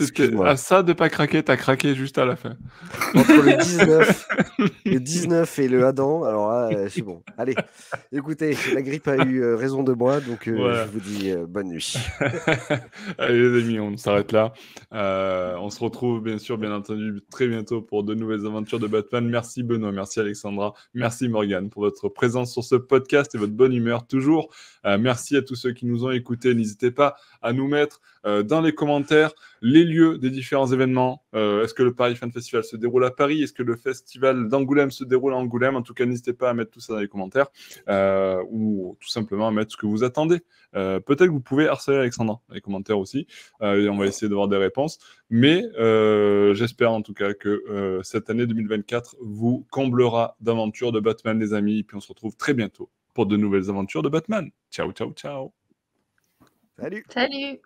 à ça de pas craquer, t'as craqué juste à la fin. Entre le 19, [laughs] le 19 et le Adam, alors là, euh, c'est bon. Allez, écoutez, la grippe a eu euh, raison de moi, donc euh, je vous dis bonne nuit. [laughs] Allez les amis, on s'arrête là. on se retrouve bien sûr, bien entendu, très bientôt pour de nouvelles aventures de Batman. Merci Benoît, merci Alexandra, merci Morgan pour votre présence sur ce podcast et votre bonne humeur toujours. Merci à tous ceux qui nous ont écoutés. N'hésitez pas à nous mettre euh, dans les commentaires les lieux des différents événements. Euh, est-ce que le Paris Fan Festival se déroule à Paris? Est-ce que le festival d'Angoulême se déroule à Angoulême? En tout cas, n'hésitez pas à mettre tout ça dans les commentaires euh, ou tout simplement à mettre ce que vous attendez. Peut-être que vous pouvez harceler Alexandra dans les commentaires aussi. on va essayer d'avoir des réponses. Mais j'espère en tout cas que cette année 2024 vous comblera d'aventures de Batman, les amis. Et puis on se retrouve très bientôt pour de nouvelles aventures de Batman. Ciao, ciao, ciao. Salut. Salut.